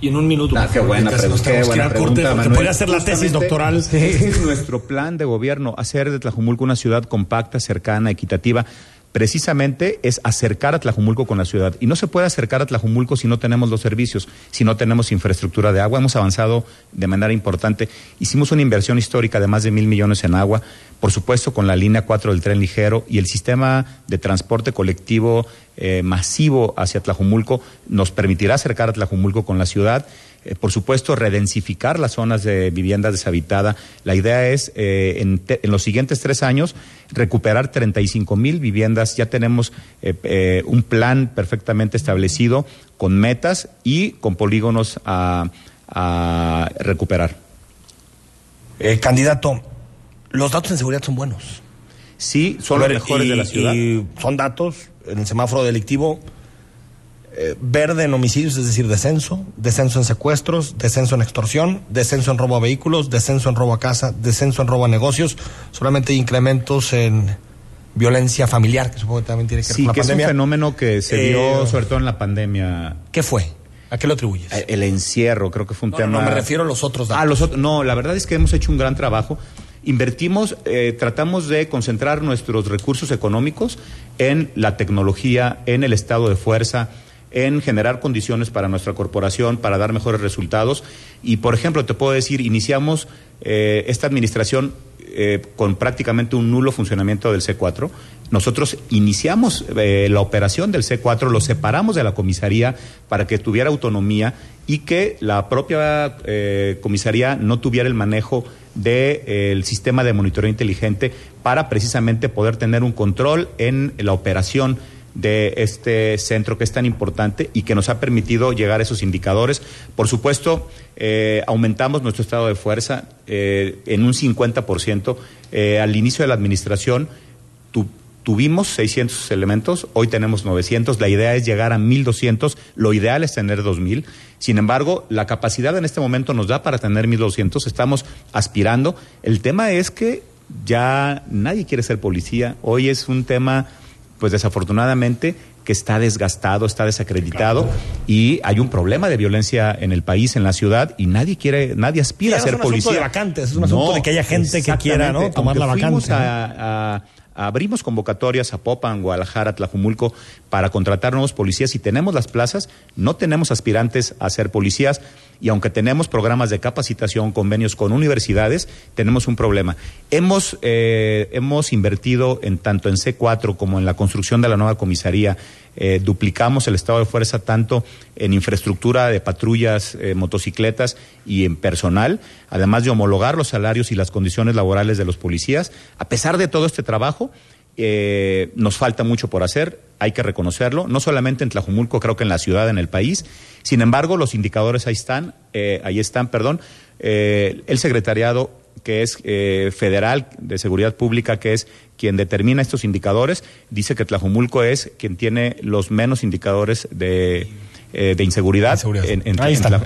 y en un minuto. Ah, qué buena, pregunta, qué buena pregunta, Manuel. Hacer la tesis doctoral. <laughs> Es nuestro plan de gobierno, hacer de Tlajumulco una ciudad compacta, cercana, equitativa. Precisamente es acercar a Tlajumulco con la ciudad. Y no se puede acercar a Tlajumulco si no tenemos los servicios, si no tenemos infraestructura de agua. Hemos avanzado de manera importante. Hicimos una inversión histórica de más de mil millones en agua, por supuesto con la línea 4 del tren ligero y el sistema de transporte colectivo eh, masivo hacia Tlajumulco nos permitirá acercar a Tlajumulco con la ciudad. Eh, por supuesto, redensificar las zonas de vivienda deshabitada. La idea es, eh, en, los siguientes tres años, recuperar 35 mil viviendas. Ya tenemos un plan perfectamente establecido con metas y con polígonos a, a recuperar. candidato, los datos en seguridad son buenos. Sí, son ver, los mejores y, de la ciudad. Y son datos en el semáforo delictivo eh, verde en homicidios, es decir, descenso, descenso en secuestros, descenso en extorsión, descenso en robo a vehículos, descenso en robo a casa, descenso en robo a negocios, solamente hay incrementos en violencia familiar, que supongo que también tiene que ver sí, con la que pandemia. es un fenómeno que se dio eh, sobre todo en la pandemia. ¿Qué fue? ¿A qué lo atribuyes? El encierro, creo que fue un no, tema. No, me refiero a los otros datos. Ah, los otros. No, la verdad es que hemos hecho un gran trabajo. Invertimos, eh, tratamos de concentrar nuestros recursos económicos en la tecnología, en el estado de fuerza, en generar condiciones para nuestra corporación, para dar mejores resultados. Y, por ejemplo, te puedo decir, iniciamos eh, esta administración eh, con prácticamente un nulo funcionamiento del C4. Nosotros iniciamos la operación del C4, lo separamos de la comisaría para que tuviera autonomía y que la propia comisaría no tuviera el manejo del de, eh, sistema de monitoreo inteligente para precisamente poder tener un control en la operación de este centro que es tan importante y que nos ha permitido llegar a esos indicadores. Por supuesto, eh, aumentamos nuestro estado de fuerza eh, en un 50%. Eh, al inicio de la administración tu, tuvimos 600 elementos, hoy tenemos 900. La idea es llegar a 1.200, lo ideal es tener 2.000. Sin embargo, la capacidad en este momento nos da para tener 1.200, estamos aspirando. El tema es que ya nadie quiere ser policía. Hoy es un tema pues desafortunadamente que está desgastado, está desacreditado claro. y hay un problema de violencia en el país, en la ciudad y nadie quiere, nadie aspira a ser es un policía. de vacantes, es un asunto no, de que haya gente que quiera ¿no? tomar la vacante. A, a, abrimos convocatorias a Popan, Guadalajara, Tlajumulco para contratar nuevos policías. Y tenemos las plazas, no tenemos aspirantes a ser policías y aunque tenemos programas de capacitación, convenios con universidades, tenemos un problema. Hemos, eh, hemos invertido en tanto en C4 como en la construcción de la nueva comisaría. Eh, duplicamos el estado de fuerza tanto en infraestructura de patrullas, eh, motocicletas y en personal, además de homologar los salarios y las condiciones laborales de los policías. A pesar de todo este trabajo, eh, nos falta mucho por hacer, hay que reconocerlo, no solamente en Tlajumulco, creo que en la ciudad, en el país. Sin embargo, los indicadores ahí están, eh, ahí están, perdón. Eh, el secretariado que es eh, federal de seguridad pública, que es quien determina estos indicadores, dice que Tlajumulco es quien tiene los menos indicadores de, eh, de inseguridad, en, en- Ahí en están, la,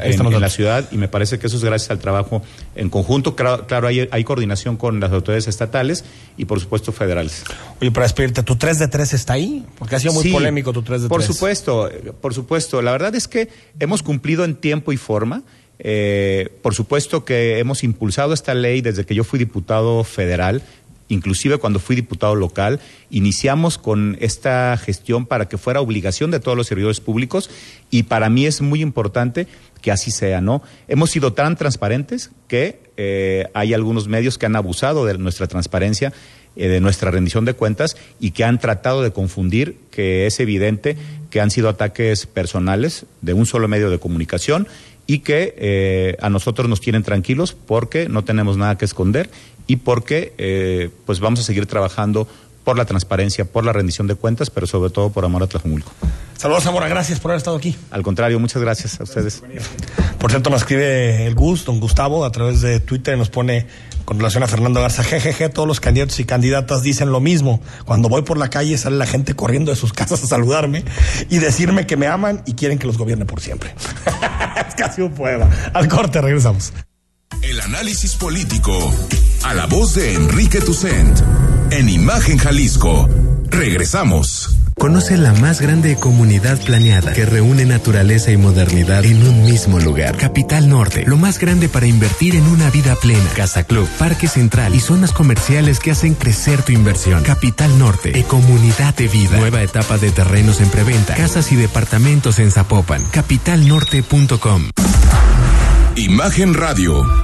en- ciudad y me parece que eso es gracias al trabajo en conjunto. Claro, claro, hay, hay coordinación con las autoridades estatales y por supuesto federales. Oye, para despedirte, ¿tu 3 de 3 está ahí? Porque ha sido muy Sí, polémico tu 3 de 3. Por supuesto, por supuesto. La verdad es que hemos cumplido en tiempo y forma. Eh, por supuesto que hemos impulsado esta ley desde que yo fui diputado federal, inclusive cuando fui diputado local, iniciamos con esta gestión para que fuera obligación de todos los servidores públicos y para mí es muy importante que así sea, ¿no? Hemos sido tan transparentes que eh, hay algunos medios que han abusado de nuestra transparencia eh, de nuestra rendición de cuentas y que han tratado de confundir que es evidente que han sido ataques personales de un solo medio de comunicación y que eh, a nosotros nos tienen tranquilos porque no tenemos nada que esconder y porque eh, pues vamos a seguir trabajando por la transparencia, por la rendición de cuentas, pero sobre todo por amor a Tlajumulco. Saludos, Zamora, gracias por haber estado aquí. Al contrario, muchas gracias a ustedes. Por cierto, nos escribe el Gus, don Gustavo, a través de Twitter, nos pone con relación a Fernando Garza, jejeje, todos los candidatos y candidatas dicen lo mismo. Cuando voy por la calle sale la gente corriendo de sus casas a saludarme y decirme que me aman y quieren que los gobierne por siempre. <laughs> es casi un poema. Al corte, regresamos. El análisis político. A la voz de Enrique Tucent. En Imagen Jalisco. Regresamos. Conoce la más grande comunidad planeada que reúne naturaleza y modernidad en un mismo lugar. Capital Norte, lo más grande para invertir en una vida plena. Casa Club, Parque Central y zonas comerciales que hacen crecer tu inversión. Capital Norte, comunidad de vida. Nueva etapa de terrenos en preventa. Casas y departamentos en Zapopan. Capitalnorte.com. Imagen Radio.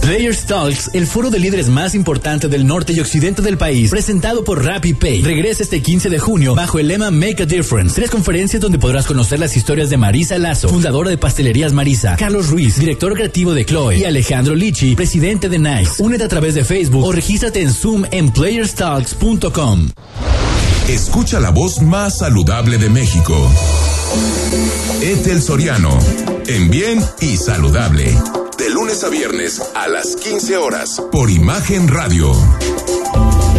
Players Talks, el foro de líderes más importante del norte y occidente del país, presentado por RappiPay, regresa este 15 de junio bajo el lema Make a Difference. Tres conferencias donde podrás conocer las historias de Marisa Lazo, fundadora de Pastelerías Marisa, Carlos Ruiz, director creativo de Chloe, y Alejandro Lichi, presidente de Nice. Únete a través de Facebook o regístrate en Zoom en playerstalks.com. Escucha la voz más saludable de México. Etel Soriano, en bien y saludable. De lunes a viernes a las 15 horas por Imagen Radio.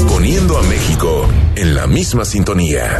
Poniendo a México en la misma sintonía.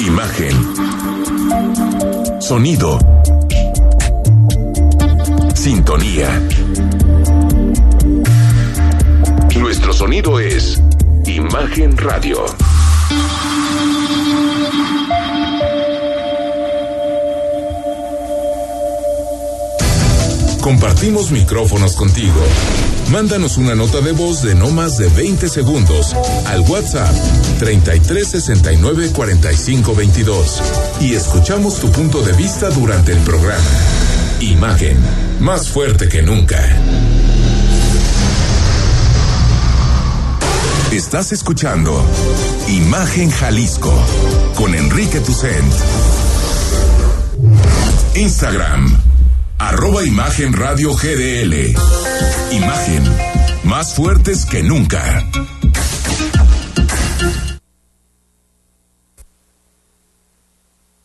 Imagen. Sonido. Sintonía. Nuestro sonido es Imagen Radio. Compartimos micrófonos contigo. Mándanos una nota de voz de no más de 20 segundos al WhatsApp 33 69 45 22 y escuchamos tu punto de vista durante el programa. Imagen, más fuerte que nunca. Estás escuchando Imagen Jalisco con Enrique Tucent. Instagram, arroba Imagen Radio GDL. Imagen, más fuertes que nunca.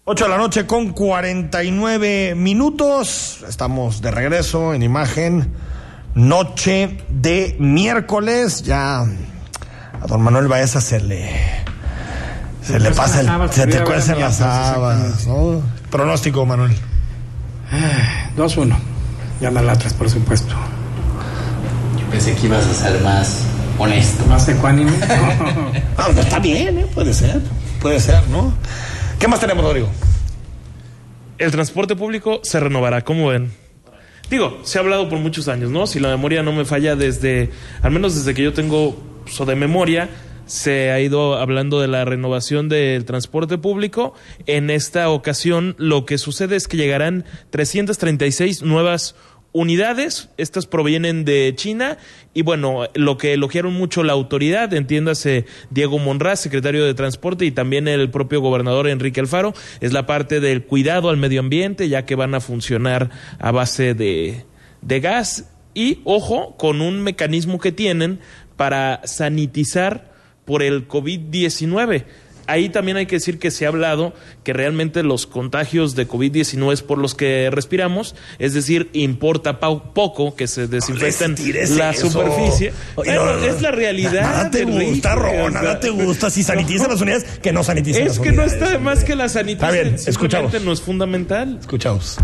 Ocho de la noche con 49 minutos. Estamos de regreso en imagen. Noche de miércoles. Ya a don Manuel Baeza se le. Se le pasa el. Se te cuecen las sábanas, ¿no? Pronóstico, Manuel. 2-1. Llama Atlas, por supuesto. Pensé que ibas a ser más honesto. Más ecuánime. <laughs> Ah, pues está bien, ¿eh? Puede ser. Puede ser, ¿no? ¿Qué más tenemos, Rodrigo? El transporte público se renovará, ¿cómo ven? Digo, se ha hablado por muchos años, ¿no? Si la memoria no me falla desde, al menos desde que yo tengo so de memoria, se ha ido hablando de la renovación del transporte público. En esta ocasión, lo que sucede es que llegarán 336 nuevas unidades, estas provienen de China y bueno, lo que elogiaron mucho la autoridad, entiéndase Diego Monraz, secretario de Transporte y también el propio gobernador Enrique Alfaro, es la parte del cuidado al medio ambiente, ya que van a funcionar a base de, de gas y, ojo, con un mecanismo que tienen para sanitizar por el COVID-19 ahí también hay que decir que se ha hablado que realmente los contagios de COVID-19 es por los que respiramos, es decir, importa poco que se desinfecten la superficie. es la realidad. Nada te gusta, Ro, nada te gusta. Si sanitizan las unidades, que no saniticen es las que unidades. no está más que la sanitización. Está bien, escuchamos. no es fundamental. Escuchamos.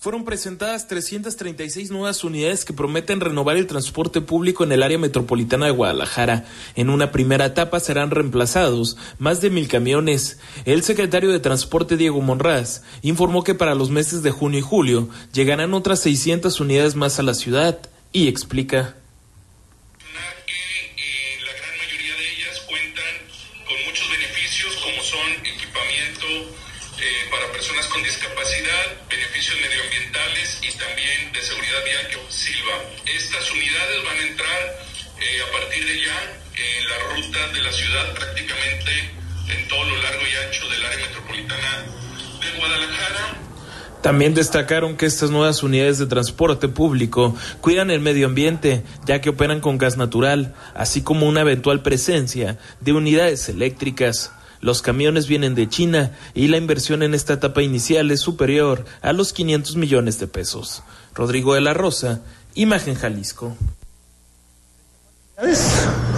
Fueron presentadas 336 nuevas unidades que prometen renovar el transporte público en el área metropolitana de Guadalajara. En una primera etapa serán reemplazados más de mil camiones. El secretario de Transporte Diego Monraz informó que para los meses de junio y julio llegarán otras 600 unidades más a la ciudad y explica. Ruta de la ciudad prácticamente en todo lo largo y ancho del área metropolitana de Guadalajara. También destacaron que estas nuevas unidades de transporte público cuidan el medio ambiente, ya que operan con gas natural, así como una eventual presencia de unidades eléctricas. Los camiones vienen de China y la inversión en esta etapa inicial es superior a los 500 millones de pesos. Rodrigo de la Rosa, Imagen Jalisco.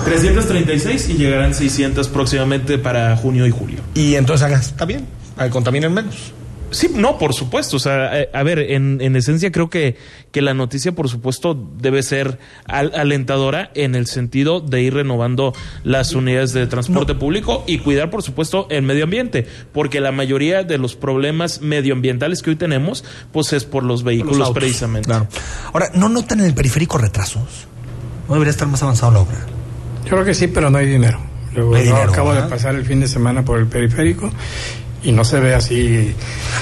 336 y llegarán 600 próximamente para junio y julio. Y entonces hagas, está bien, contaminen menos. Sí, no, por supuesto. O sea, eh, a ver, en, en esencia creo que, que la noticia, por supuesto, debe ser al- alentadora en el sentido de ir renovando las unidades de transporte público y cuidar, por supuesto, el medio ambiente. Porque la mayoría de los problemas medioambientales que hoy tenemos, pues es por los vehículos autos, precisamente. claro. Ahora, ¿no notan en el periférico retrasos? ¿No debería estar más avanzada la obra? Yo creo que sí, pero no hay dinero. Luego, No hay yo dinero, acabo ¿verdad? de pasar el fin de semana por el periférico y no se ve así.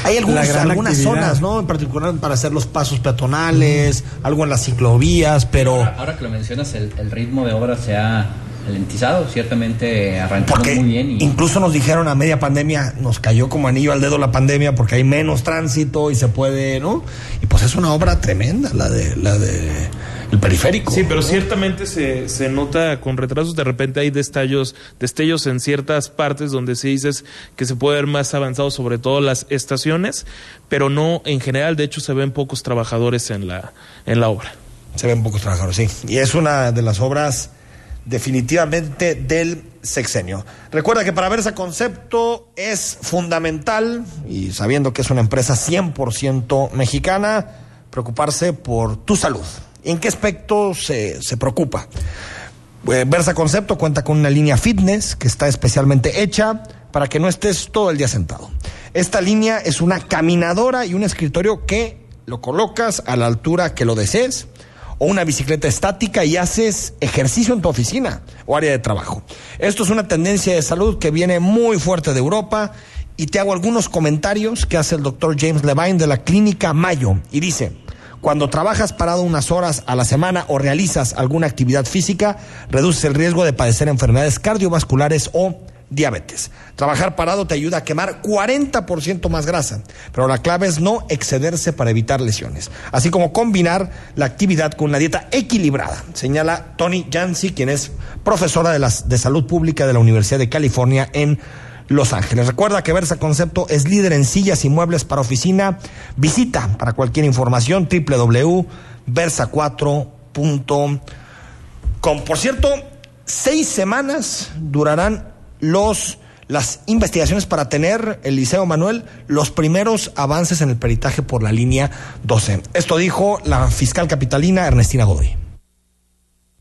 Hay la algunos, gran algunas actividad. zonas, ¿no? En particular para hacer los pasos peatonales, algo en las ciclovías, pero... Ahora que lo mencionas, el, el ritmo de obra se ha alentizado. Ciertamente arrancamos muy bien. Y... incluso nos dijeron a media pandemia, nos cayó como anillo al dedo la pandemia porque hay menos tránsito y se puede, ¿no? Y pues es una obra tremenda la de la de el periférico. Sí, pero ¿no? ciertamente se, se nota con retrasos. De repente hay destellos, destellos en ciertas partes donde se dices que se puede ver más avanzado, sobre todo las estaciones, pero no en general. De hecho, se ven pocos trabajadores en la, en la obra. Se ven pocos trabajadores, sí. Y es una de las obras definitivamente del sexenio. Recuerda que para Versa Concepto es fundamental, y sabiendo que es una empresa 100% mexicana, preocuparse por tu salud. ¿En qué aspecto se, se preocupa? Eh, Versa Concepto cuenta con una línea fitness que está especialmente hecha para que no estés todo el día sentado. Esta línea es una caminadora y un escritorio que lo colocas a la altura que lo desees o una bicicleta estática y haces ejercicio en tu oficina o área de trabajo. Esto es una tendencia de salud que viene muy fuerte de Europa y te hago algunos comentarios que hace el doctor James Levine de la clínica Mayo y dice, Cuando trabajas parado unas horas a la semana o realizas alguna actividad física, reduces el riesgo de padecer enfermedades cardiovasculares o diabetes. Trabajar parado te ayuda a quemar 40% más grasa, pero la clave es no excederse para evitar lesiones, así como combinar la actividad con una dieta equilibrada, señala Tony Jansi, quien es profesora de, las, de salud pública de la Universidad de California en Los Ángeles. Recuerda que Versa Concepto es líder en sillas y muebles para oficina. Visita para cualquier información www.versa4.com. Por cierto, seis semanas durarán los las investigaciones para tener el Liceo Manuel los primeros avances en el peritaje por la línea 12. Esto dijo la fiscal capitalina Ernestina Godoy.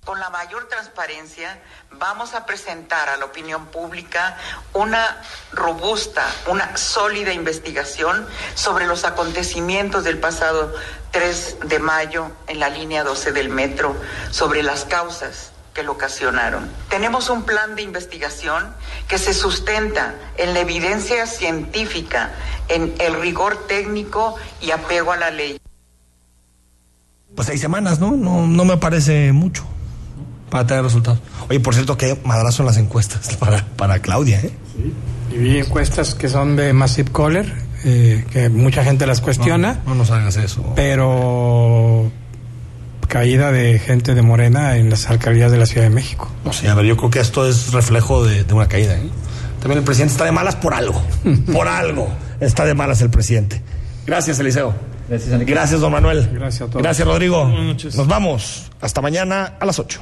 Con la mayor transparencia vamos a presentar a la opinión pública una robusta, una sólida investigación sobre los acontecimientos del pasado 3 de mayo en la línea 12 del metro, sobre las causas que lo ocasionaron. Tenemos un plan de investigación que se sustenta en la evidencia científica, en el rigor técnico y apego a la ley. Pues seis semanas, ¿no? No, no me parece mucho para tener resultados. Oye, por cierto, qué madrazo en las encuestas <laughs> para, para Claudia, ¿eh? Sí. Y vi encuestas que son de Massive Caller, eh, que mucha gente las cuestiona. No, no nos hagas eso. Pero caída de gente de Morena en las alcaldías de la Ciudad de México. No sé, a ver, yo creo que esto es reflejo de, de una caída. ¿eh? También el presidente está de malas por algo. <laughs> por algo está de malas el presidente. Gracias, Eliseo. Gracias, Gracias, don Manuel. Gracias a todos. Gracias, Rodrigo. Buenas noches. Nos vamos. Hasta mañana a las 8.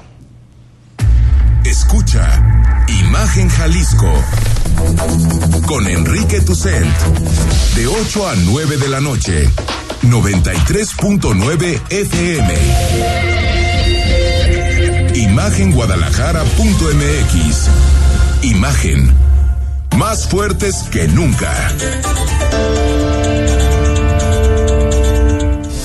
Escucha Imagen Jalisco con Enrique Tucent de 8 a 9 de la noche 93.9 FM Imagenguadalajara.mx Imagen más fuertes que nunca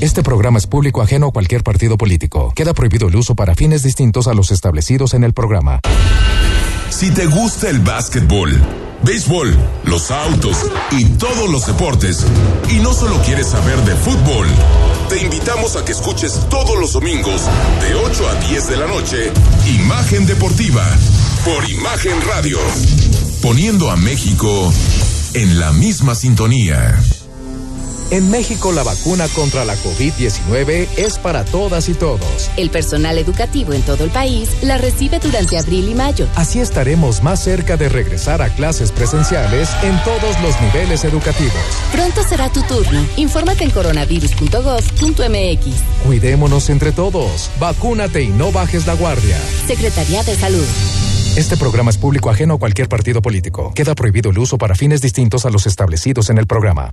Este programa es público ajeno a cualquier partido político. Queda prohibido el uso para fines distintos a los establecidos en el programa. Si te gusta el básquetbol, béisbol, los autos y todos los deportes, y no solo quieres saber de fútbol, te invitamos a que escuches todos los domingos de 8 a 10 de la noche Imagen Deportiva por Imagen Radio, poniendo a México en la misma sintonía. En México la vacuna contra la COVID-19 es para todas y todos. El personal educativo en todo el país la recibe durante abril y mayo. Así estaremos más cerca de regresar a clases presenciales en todos los niveles educativos. Pronto será tu turno. Infórmate en coronavirus.gov.mx. Cuidémonos entre todos. Vacúnate y no bajes la guardia. Secretaría de Salud. Este programa es público ajeno a cualquier partido político. Queda prohibido el uso para fines distintos a los establecidos en el programa.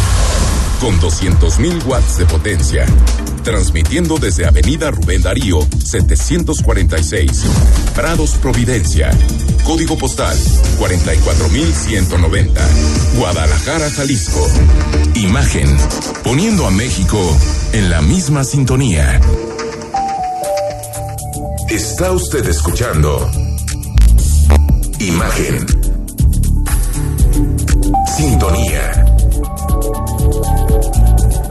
con 200.000 watts de potencia, transmitiendo desde Avenida Rubén Darío 746, Prados Providencia, código postal 44190, Guadalajara, Jalisco. Imagen, poniendo a México en la misma sintonía. Está usted escuchando Imagen. Sintonía.